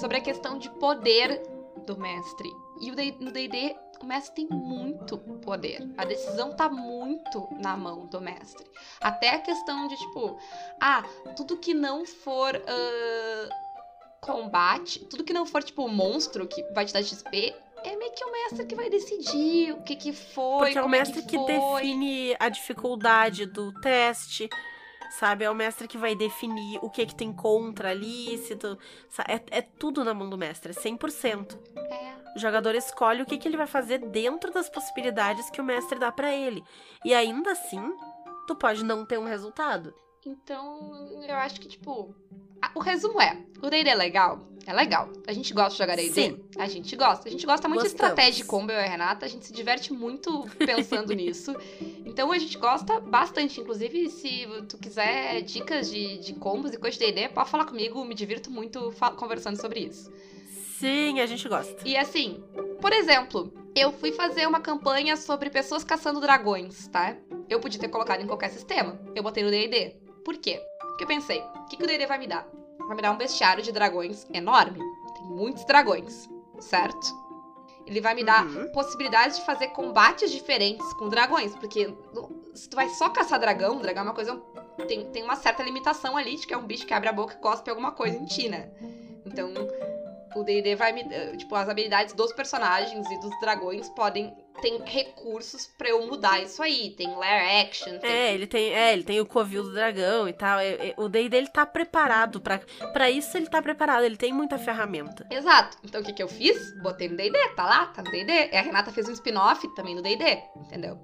sobre a questão de poder do mestre. E no D&D, o mestre tem muito poder. A decisão tá muito na mão do mestre. Até a questão de, tipo, ah, tudo que não for ah, combate, tudo que não for, tipo, monstro que vai te dar XP, é meio que o mestre que vai decidir o que que foi, Porque é o como mestre que, que define a dificuldade do teste. Sabe? É o mestre que vai definir o que que tem contra ali, se tu... É, é tudo na mão do mestre, é 100%. É. O jogador escolhe o que, que ele vai fazer dentro das possibilidades que o mestre dá pra ele. E ainda assim, tu pode não ter um resultado. Então, eu acho que, tipo. O resumo é: o DD é legal? É legal. A gente gosta de jogar DD? Sim. A gente gosta. A gente gosta muito de Gostamos. estratégia de combo, eu e a Renata. A gente se diverte muito *laughs* pensando nisso. Então a gente gosta bastante. Inclusive, se tu quiser dicas de, de combos e coisas de DD, pode falar comigo. Me divirto muito conversando sobre isso. Sim, a gente gosta. E assim, por exemplo, eu fui fazer uma campanha sobre pessoas caçando dragões, tá? Eu podia ter colocado em qualquer sistema. Eu botei no D&D. Por quê? Porque eu pensei, o que, que o D&D vai me dar? Vai me dar um bestiário de dragões enorme. Tem muitos dragões, certo? Ele vai me dar Uhum. possibilidades de fazer combates diferentes com dragões, porque se tu vai só caçar dragão, dragão é uma coisa. Tem, tem uma certa limitação ali, de que é um bicho que abre a boca e cospe alguma coisa em ti, né? Então, o D&D vai me... eh, Tipo, as habilidades dos personagens e dos dragões podem... Tem recursos pra eu mudar isso aí. Tem lair action, tem... É, ele tem, é, ele tem o covil do dragão e tal. É, é, o D&D ele tá preparado pra para isso ele tá preparado, ele tem muita ferramenta. Exato. Então, o que que eu fiz? Botei no D&D, tá lá, tá no D&D. E a Renata fez um spin-off também no D&D, entendeu?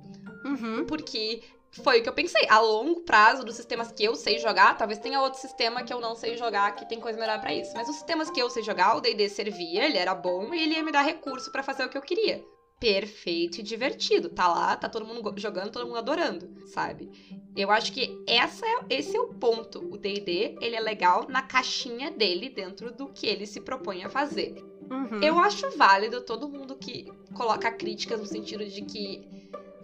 Uhum. Porque foi o que eu pensei. A longo prazo, dos sistemas que eu sei jogar, talvez tenha outro sistema que eu não sei jogar, que tem coisa melhor pra isso. Mas os sistemas que eu sei jogar, o D&D servia, ele era bom e ele ia me dar recurso pra fazer o que eu queria. Perfeito e divertido. Tá lá, tá todo mundo jogando, todo mundo adorando, sabe? Eu acho que essa é, esse é o ponto. O D&D, ele é legal na caixinha dele, dentro do que ele se propõe a fazer. Uhum. Eu acho válido todo mundo que coloca críticas no sentido de que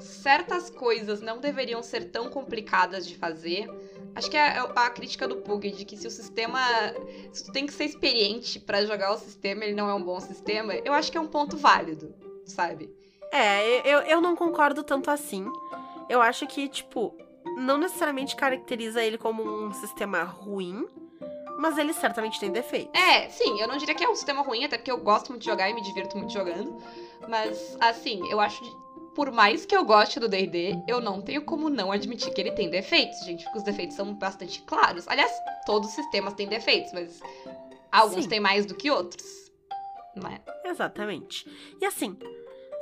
certas coisas não deveriam ser tão complicadas de fazer. Acho que é a, crítica do Pug de que se o sistema. Se tu tem que ser experiente pra jogar o sistema, ele não é um bom sistema, eu acho que é um ponto válido, sabe? É, eu, eu não concordo tanto assim. Eu acho que, tipo, não necessariamente caracteriza ele como um sistema ruim, mas ele certamente tem defeitos. É, sim, eu não diria que é um sistema ruim, até porque eu gosto muito de jogar e me divirto muito jogando. Mas, assim, eu acho. Por mais que eu goste do DD, eu não tenho como não admitir que ele tem defeitos, gente, porque os defeitos são bastante claros. Aliás, todos os sistemas têm defeitos, mas alguns Sim. têm mais do que outros. Não é? Exatamente. E assim,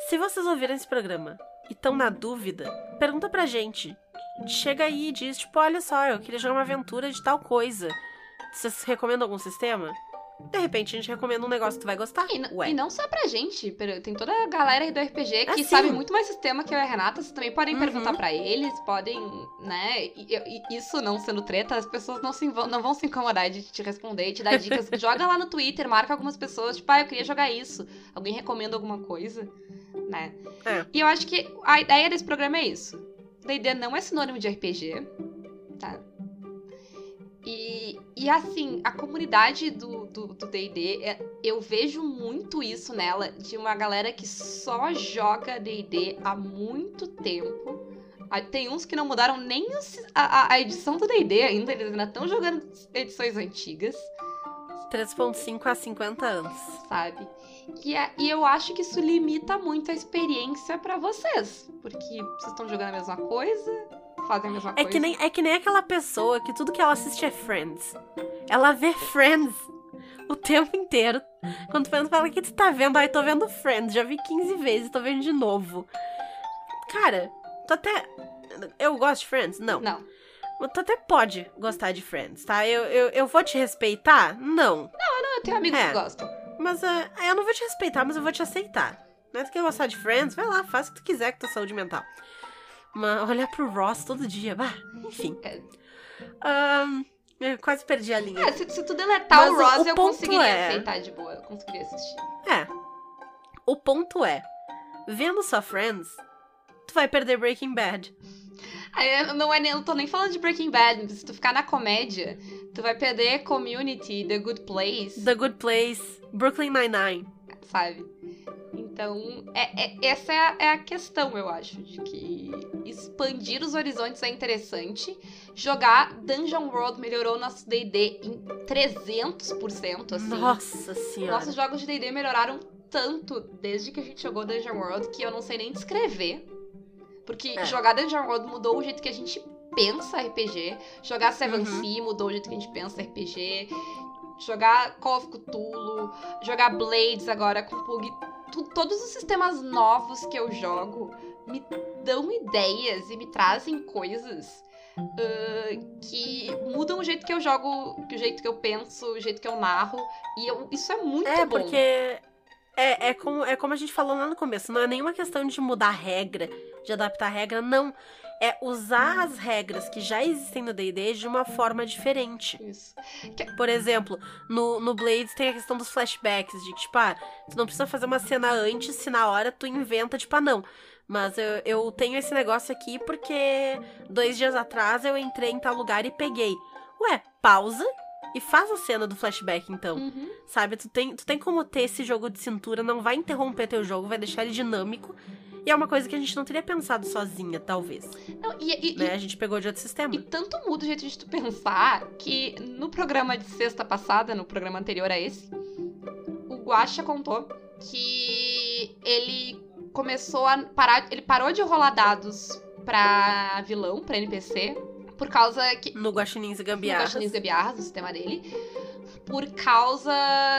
se vocês ouviram esse programa e estão na dúvida, pergunta pra gente. Chega aí e diz, tipo, olha só, eu queria jogar uma aventura de tal coisa. Vocês recomendam algum sistema? De repente a gente recomenda um negócio que tu vai gostar. E, e não só pra gente, tem toda a galera aí do RPG que Ah, sim. sabe muito mais sistema que eu e a Renata. Vocês também podem Uhum. perguntar pra eles, podem, né? E, e- isso não sendo treta, as pessoas não, se, não vão se incomodar de te responder te dar dicas. *laughs* Joga lá no Twitter, marca algumas pessoas, tipo, ah, eu queria jogar isso. Alguém recomenda alguma coisa, né? É. E eu acho que a ideia desse programa é isso. D&D não é sinônimo de RPG, tá? E, e assim, a comunidade do D&D, do, do é- eu vejo muito isso nela, de uma galera que só joga D&D há muito tempo. Ah, Tem uns que não mudaram nem a, a- edição do D&D ainda, eles ainda estão jogando edições antigas, 3.5 a 50 anos. sabe? E, é- e eu acho que isso limita muito a experiência pra vocês, porque vocês estão jogando a mesma coisa, fazem a mesma É coisa. que, nem, é que nem aquela pessoa que tudo que ela assiste é Friends. Ela vê Friends o tempo inteiro. Quando tu ela o que tu tá vendo, ai, tô vendo Friends, já vi 15 vezes, tô vendo de novo. Cara, tu até. Eu gosto de Friends? Não. Não. Tu até pode gostar de Friends, tá? Eu, eu, eu vou te respeitar? Não. Eu tenho amigos É. que gostam. Mas ah, eu não vou te respeitar, mas eu vou te aceitar. Não é tu quer gostar de Friends? Vai lá, faz o que tu quiser com tua saúde mental. Mas olhar pro Ross todo dia, bah, enfim. É. Ahn, eu quase perdi a linha. É, se, se tu deletar Mas o Ross, o eu conseguiria é- aceitar de boa. Eu conseguiria assistir. É. O ponto é, vendo só Friends, tu vai perder Breaking Bad. Aí eu não, é, nem- eu tô nem falando de Breaking Bad, se tu ficar na comédia, tu vai perder Community, The Good Place, The Good Place, Brooklyn Nine-Nine. sabe? Então, é, é- essa é a, é a questão, eu acho, de que expandir os horizontes é interessante. Jogar Dungeon World melhorou nosso D&D em 300%, assim. Nossa senhora. Nossos jogos de D&D melhoraram tanto desde que a gente jogou Dungeon World que eu não sei nem descrever. Porque É. jogar Dungeon World mudou o jeito que a gente pensa RPG. Jogar Seven Uhum. Sea mudou o jeito que a gente pensa RPG. Jogar Call of Cthulhu, jogar Blades agora com Pug. Todos os sistemas novos que eu jogo me dão ideias e me trazem coisas ah, que mudam o jeito que eu jogo, o jeito que eu penso, o jeito que eu narro. E eu- isso é muito É, bom. porque é, é, como, é como a gente falou lá no começo, não é nenhuma questão de mudar a regra, de adaptar a regra, não. É usar as regras que já existem no D&D de uma forma diferente. Isso. Por exemplo, no, no Blades tem a questão dos flashbacks, de que, tipo, ah, tu não precisa fazer uma cena antes se na hora tu inventa, tipo, ah, não. Mas eu, eu tenho esse negócio aqui porque dois dias atrás eu entrei em tal lugar e peguei. Ué, pausa e faz a cena do flashback, então. Uhum. Sabe? Tu tem, tu tem como ter esse jogo de cintura, não vai interromper teu jogo, vai deixar ele dinâmico. E é uma coisa que a gente não teria pensado sozinha, talvez. Não, e, e- Né? A gente pegou de outro sistema. e tanto muda o jeito de tu pensar que no programa de sexta passada, no programa anterior a esse, o Guaxa contou que ele começou a parar. Ele parou de rolar dados pra vilão, pra NPC, por causa que. No Guaxinins e no Gambiarras. Guaxinins Gambiarras, no sistema dele. Por causa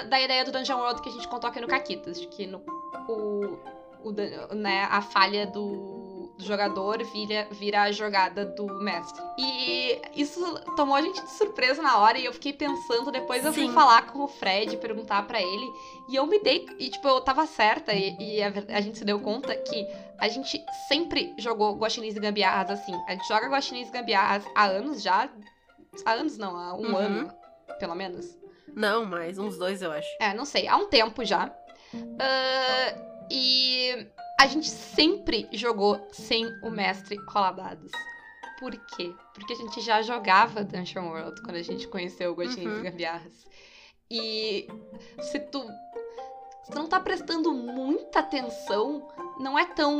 da ideia do Dungeon World que a gente contou aqui no Caquitas, de que no, o, o né, a falha do, do jogador vira, vira a jogada do mestre. E isso tomou a gente de surpresa na hora e eu fiquei pensando, depois eu fui Sim. falar com o Fred, perguntar pra ele, e eu me dei, e tipo, eu tava certa e, e a, a gente se deu conta que a gente sempre jogou Guaxinins e Gambiarras assim. A gente joga Guaxinins e Gambiarras há anos já. Há anos não, há um Uhum. ano, pelo menos. Não, mais uns dois, eu acho. É, não sei, há um tempo já. Ah, e a gente sempre jogou sem o mestre rolar dados. Por quê? Porque a gente já jogava Dungeon World quando a gente conheceu o Guaxinins Uhum. e Gambiarras. E se tu, se tu não tá prestando muita atenção, não é tão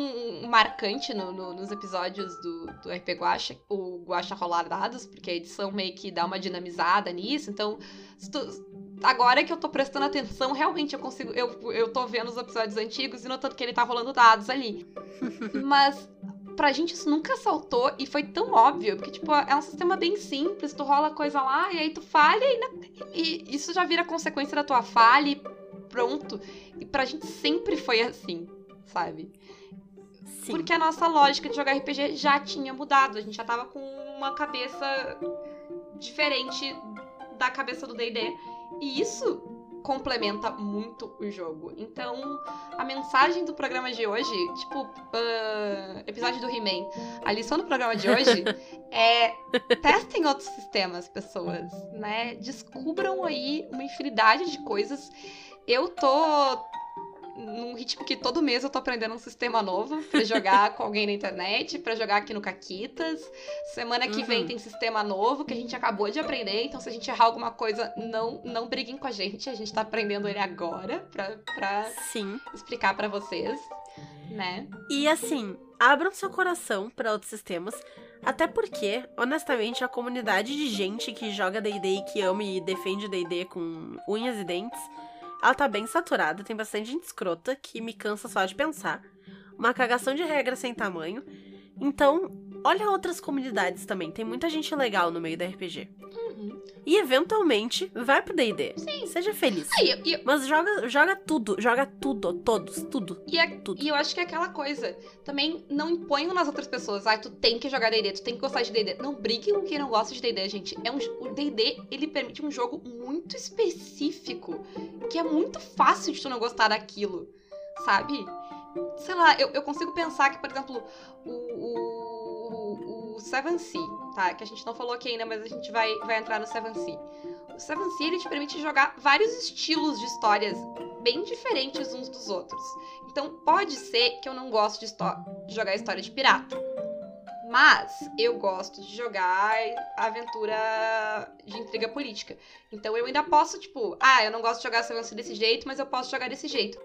marcante no- no- nos episódios do, do RP Guacha, o Guacha rolar dados, porque a edição meio que dá uma dinamizada nisso, então se tu- agora que eu tô prestando atenção, realmente eu consigo. Eu, eu tô vendo os episódios antigos e notando que ele tá rolando dados ali. *laughs* Mas pra gente isso nunca saltou e foi tão óbvio, porque, tipo, é um sistema bem simples, tu rola coisa lá e aí tu falha e, na- e isso já vira consequência da tua falha e pronto. E pra gente sempre foi assim, sabe? Sim. Porque a nossa lógica de jogar RPG já tinha mudado. A gente já tava com uma cabeça diferente da cabeça do D&D. E isso complementa muito o jogo. Então, a mensagem do programa de hoje, tipo, ah, episódio do He-Man, a lição do programa de hoje *laughs* é testem outros sistemas, pessoas, né? Descubram aí uma infinidade de coisas. Eu tô num ritmo que todo mês eu tô aprendendo um sistema novo pra jogar com alguém na internet, pra jogar aqui no Caquitas. Semana que Uhum. vem tem sistema novo que a gente acabou de aprender, então se a gente errar alguma coisa, não não briguem com a gente, a gente tá aprendendo ele agora pra, pra Sim. explicar pra vocês, né? E assim, abram seu coração para outros sistemas. Até porque, honestamente, a comunidade de gente que joga D&D e que ama e defende D&D com unhas e dentes, ela tá bem saturada, tem bastante gente escrota que me cansa só de pensar. Uma cagação de regra sem tamanho. Então, olha outras comunidades também. Tem muita gente legal no meio da RPG. Uhum. E eventualmente vai pro DD. Sim. Seja feliz. Ah, eu- eu- Mas joga, joga tudo, joga tudo, todos, tudo. e é- Tudo. e eu acho que é aquela coisa. Também não imponham nas outras pessoas. Ai, tu tem que jogar D&D, tu tem que gostar de D&D. Não brigue com quem não gosta de D&D, gente. É um, o D&D, ele permite um jogo muito específico. Que é muito fácil de tu não gostar daquilo. Sabe? Sei lá, eu, eu consigo pensar que, por exemplo, o, o Seven Sea, tá? Que a gente não falou aqui ainda, mas a gente vai, vai entrar no Seven Sea. O Seven Sea, ele te permite jogar vários estilos de histórias bem diferentes uns dos outros. Então, pode ser que eu não gosto de, de jogar história de pirata. Mas eu gosto de jogar aventura de intriga política. Então eu ainda posso, tipo, ah, eu não gosto de jogar Seven Sea desse jeito, mas eu posso jogar desse jeito.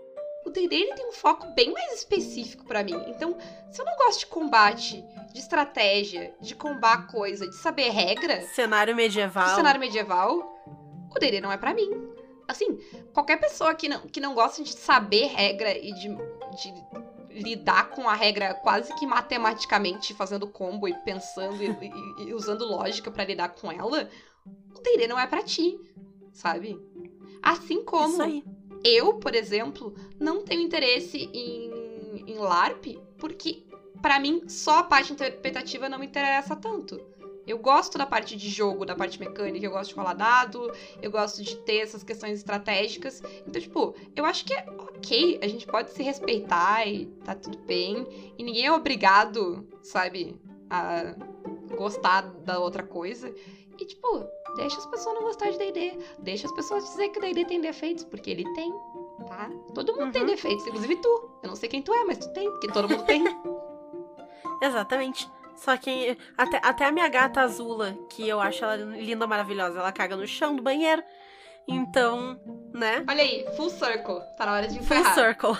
O D&D ele tem um foco bem mais específico pra mim. Então, se eu não gosto de combate, de estratégia, de combar coisa, de saber regra, Cenário medieval. cenário medieval, o D&D não é pra mim. Assim, qualquer pessoa que não, que não gosta de saber regra e de, de lidar com a regra quase que matematicamente, fazendo combo e pensando e, e- e usando lógica pra lidar com ela, o D&D não é pra ti, sabe? Assim como Isso aí. Eu, por exemplo, não tenho interesse em, em LARP, porque pra mim só a parte interpretativa não me interessa tanto. Eu gosto da parte de jogo, da parte mecânica, eu gosto de rolar dado, eu gosto de ter essas questões estratégicas. Então, tipo, eu acho que é ok, a gente pode se respeitar e tá tudo bem. E ninguém é obrigado, sabe, a gostar da outra coisa. E, tipo, deixa as pessoas não gostar de D&D. Deixa as pessoas dizer que D&D tem defeitos, porque ele tem, tá? Todo mundo tem Uhum. defeitos, inclusive tu. Eu não sei quem tu é, mas tu tem, porque todo mundo tem. *laughs* *laughs* Exatamente. Só que até, até a minha gata Azula, que eu acho ela linda, maravilhosa, ela caga no chão do banheiro. Então, né? Olha aí, full circle. Tá na hora de Full encerrar. circle.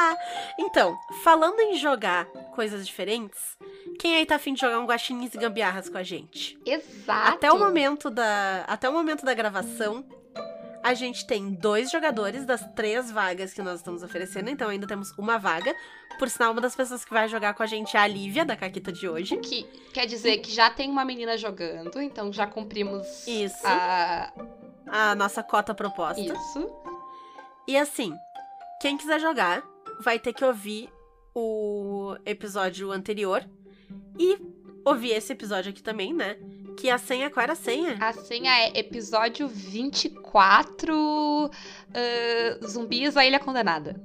*laughs* então, falando em jogar coisas diferentes, quem aí tá afim de jogar um guaxinins e gambiarras com a gente? Exato. Até o momento da, até o momento da gravação, a gente tem dois jogadores das três vagas que nós estamos oferecendo, então ainda temos uma vaga. Por sinal, uma das pessoas que vai jogar com a gente é a Lívia, da Caquita de hoje. Que quer dizer que já tem uma menina jogando, então já cumprimos Isso. a... A nossa cota proposta. isso. E assim, quem quiser jogar vai ter que ouvir o episódio anterior e ouvir esse episódio aqui também, né? Que a senha, qual era a senha? A senha é episódio 24, uh, Zumbis, a Ilha Condenada.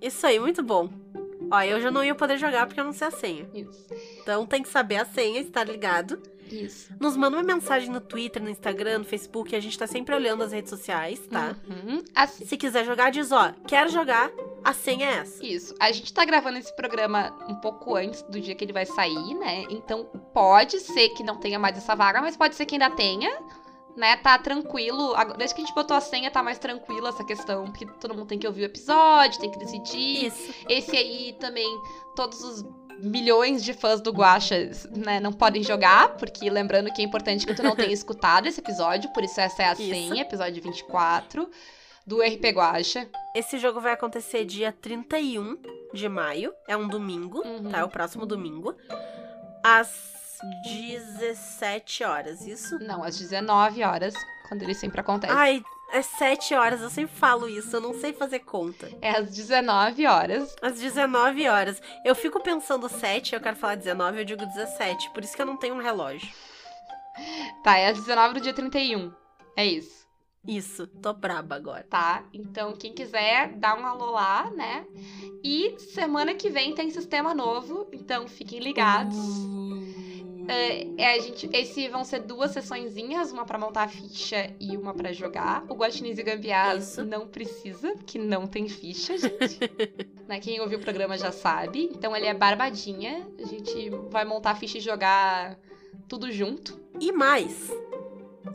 Isso aí, muito bom. Ó, eu já não ia poder jogar porque eu não sei a senha. Isso. Então tem que saber a senha, estar ligado. Isso. Nos manda uma mensagem no Twitter, no Instagram, no Facebook, a gente tá sempre olhando as redes sociais, tá? Uhum. Assim, Se quiser jogar, diz, ó, quero jogar, a senha é essa. Isso. A gente tá gravando esse programa um pouco antes do dia que ele vai sair, né? Então pode ser que não tenha mais essa vaga, mas pode ser que ainda tenha. Né, tá tranquilo. Desde que a gente botou a senha, tá mais tranquila essa questão. Porque todo mundo tem que ouvir o episódio, tem que decidir. Isso. Esse aí também, todos os milhões de fãs do Guaxa, né, não podem jogar, porque lembrando que é importante que tu não tenha escutado esse episódio, por isso essa é a Isso. senha, episódio 24 do RP Guaxa. Esse jogo vai acontecer dia 31 de maio, é um domingo, Uhum. tá? É o próximo domingo, às 17 horas, isso? Não, às 19 horas, quando ele sempre acontece. Ai, é 7 horas, eu sempre falo isso, eu não sei fazer conta. É às 19 horas. Às 19 horas. Eu fico pensando 7, eu quero falar 19, eu digo 17, por isso que eu não tenho um relógio. Tá, é às 19 do dia 31. É isso. Isso, tô braba agora. Tá? Então, quem quiser, dá um alô lá, né? E semana que vem tem sistema novo, então fiquem ligados. É, é, a gente, esse vão ser duas sessõezinhas, uma pra montar a ficha e uma pra jogar. O Guaxinins e Isso. não precisa, porque não tem ficha, gente. *laughs* né? Quem ouviu o programa já sabe. Então ele é barbadinha. A gente vai montar a ficha e jogar tudo junto. E mais,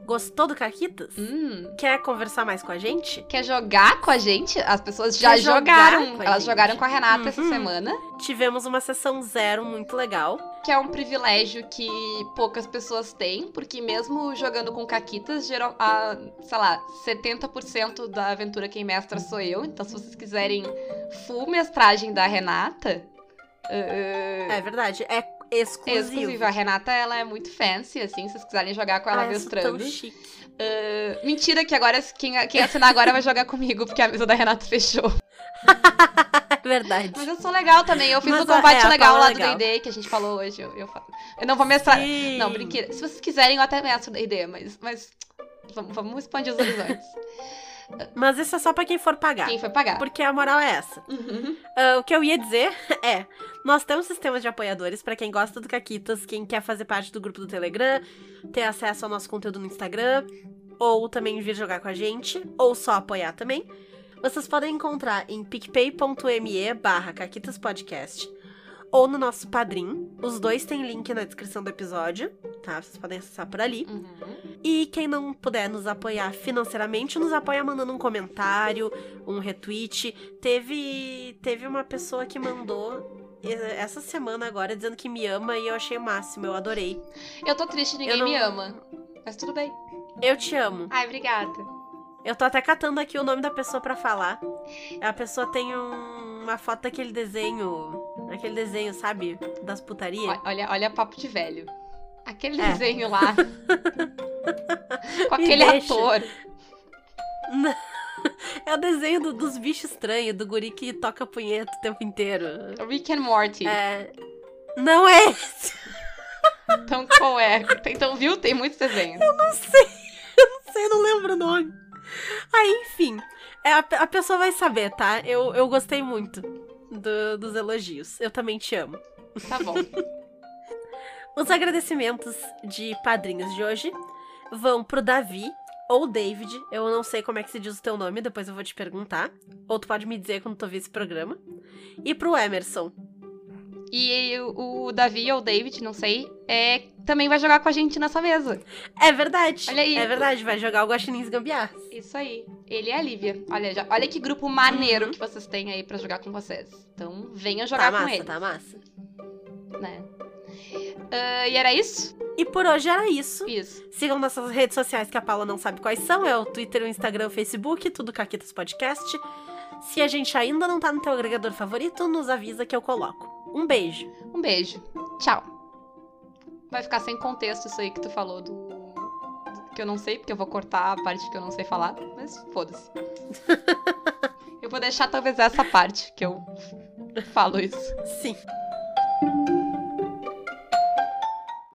gostou do Caquitas? Hum. Quer conversar mais com a gente? Quer jogar com a gente? As pessoas já jogaram. Elas gente? jogaram com a Renata essa Uhum. semana. Tivemos uma sessão zero muito legal. Que é um privilégio que poucas pessoas têm, porque mesmo jogando com caquitas, geral, a, sei lá, 70% da aventura quem mestra sou eu. Então, se vocês quiserem full mestragem da Renata. uh, É verdade. É, exclusivo. Exclusivo. A Renata, ela é muito fancy, assim, se vocês quiserem jogar com ela Ah, tão mestrando. chique. Ah, mentira que agora quem, quem assinar agora vai jogar comigo, porque a mesa da Renata fechou. *laughs* É *laughs* verdade. Mas eu sou legal também. Eu fiz Mas o a- combate é, legal Paula lá é do legal. D&D que a gente falou hoje. Eu, eu, falo. eu não vou mestrar. Sim. Não, brincadeira. Se vocês quiserem, eu até mestro D&D, mas, mas vamos, vamos expandir os horizontes. *laughs* Mas isso é só pra quem for pagar. Quem foi pagar? Porque a moral é essa. Uhum. Ah, o que eu ia dizer *laughs* é: nós temos sistemas de apoiadores pra quem gosta do Caquitas, quem quer fazer parte do grupo do Telegram, ter acesso ao nosso conteúdo no Instagram, ou também vir jogar com a gente, ou só apoiar também. Vocês podem encontrar em picpay.me barra caquitaspodcast ou no nosso Padrim. Os dois têm link na descrição do episódio, tá? Vocês podem acessar por ali. Uhum. E quem não puder nos apoiar financeiramente, nos apoia mandando um comentário, um retweet. Teve, teve uma pessoa que mandou eh, essa semana agora dizendo que me ama e eu achei o máximo, eu adorei. Eu tô triste, ninguém não- me ama. Mas tudo bem. Eu te amo. Ai, obrigada. Eu tô até catando aqui o nome da pessoa pra falar. A pessoa tem um- uma foto daquele desenho, aquele desenho, sabe, das putaria. Olha, olha, papo de velho. Aquele É. desenho lá. *laughs* com aquele ator. *laughs* É o desenho do- dos bichos estranhos, do guri que toca punheta o tempo inteiro. Rick and Morty. É... Não é esse. Então qual é? Então, viu? Tem muitos desenhos. Não sei, *laughs* eu não sei, eu não lembro o nome. Aí, enfim, é, a, a pessoa vai saber, tá? Eu, eu gostei muito do- dos elogios. Eu também te amo. Tá bom. *laughs* Os agradecimentos de padrinhos de hoje vão pro Davi ou David. Eu não sei como é que se diz o teu nome, depois eu vou te perguntar. Ou tu pode me dizer quando tu ouvir esse programa. E pro Emerson. E o, Davi ou o David, não sei, é, também vai jogar com a gente nessa mesa. É verdade. Olha aí. É verdade, vai jogar o Guaxinins Gambiarras. Isso aí. Ele é a Lívia. Olha, já, olha que grupo maneiro Uhum. que vocês têm aí pra jogar com vocês. Então, venham jogar Tá com massa, ele. tá massa. Né? Ah, e era isso? E por hoje era isso. Isso. Sigam nossas redes sociais que a Paula não sabe quais são. É o Twitter, o Instagram, o Facebook, tudo Caquitas Podcast. Se a gente ainda não tá no teu agregador favorito, nos avisa que eu coloco. Um beijo. Um beijo. Tchau. Vai ficar sem contexto isso aí que tu falou do. Que eu não sei, porque eu vou cortar a parte que eu não sei falar, mas foda-se. *laughs* eu vou deixar talvez essa parte que eu falo isso. Sim.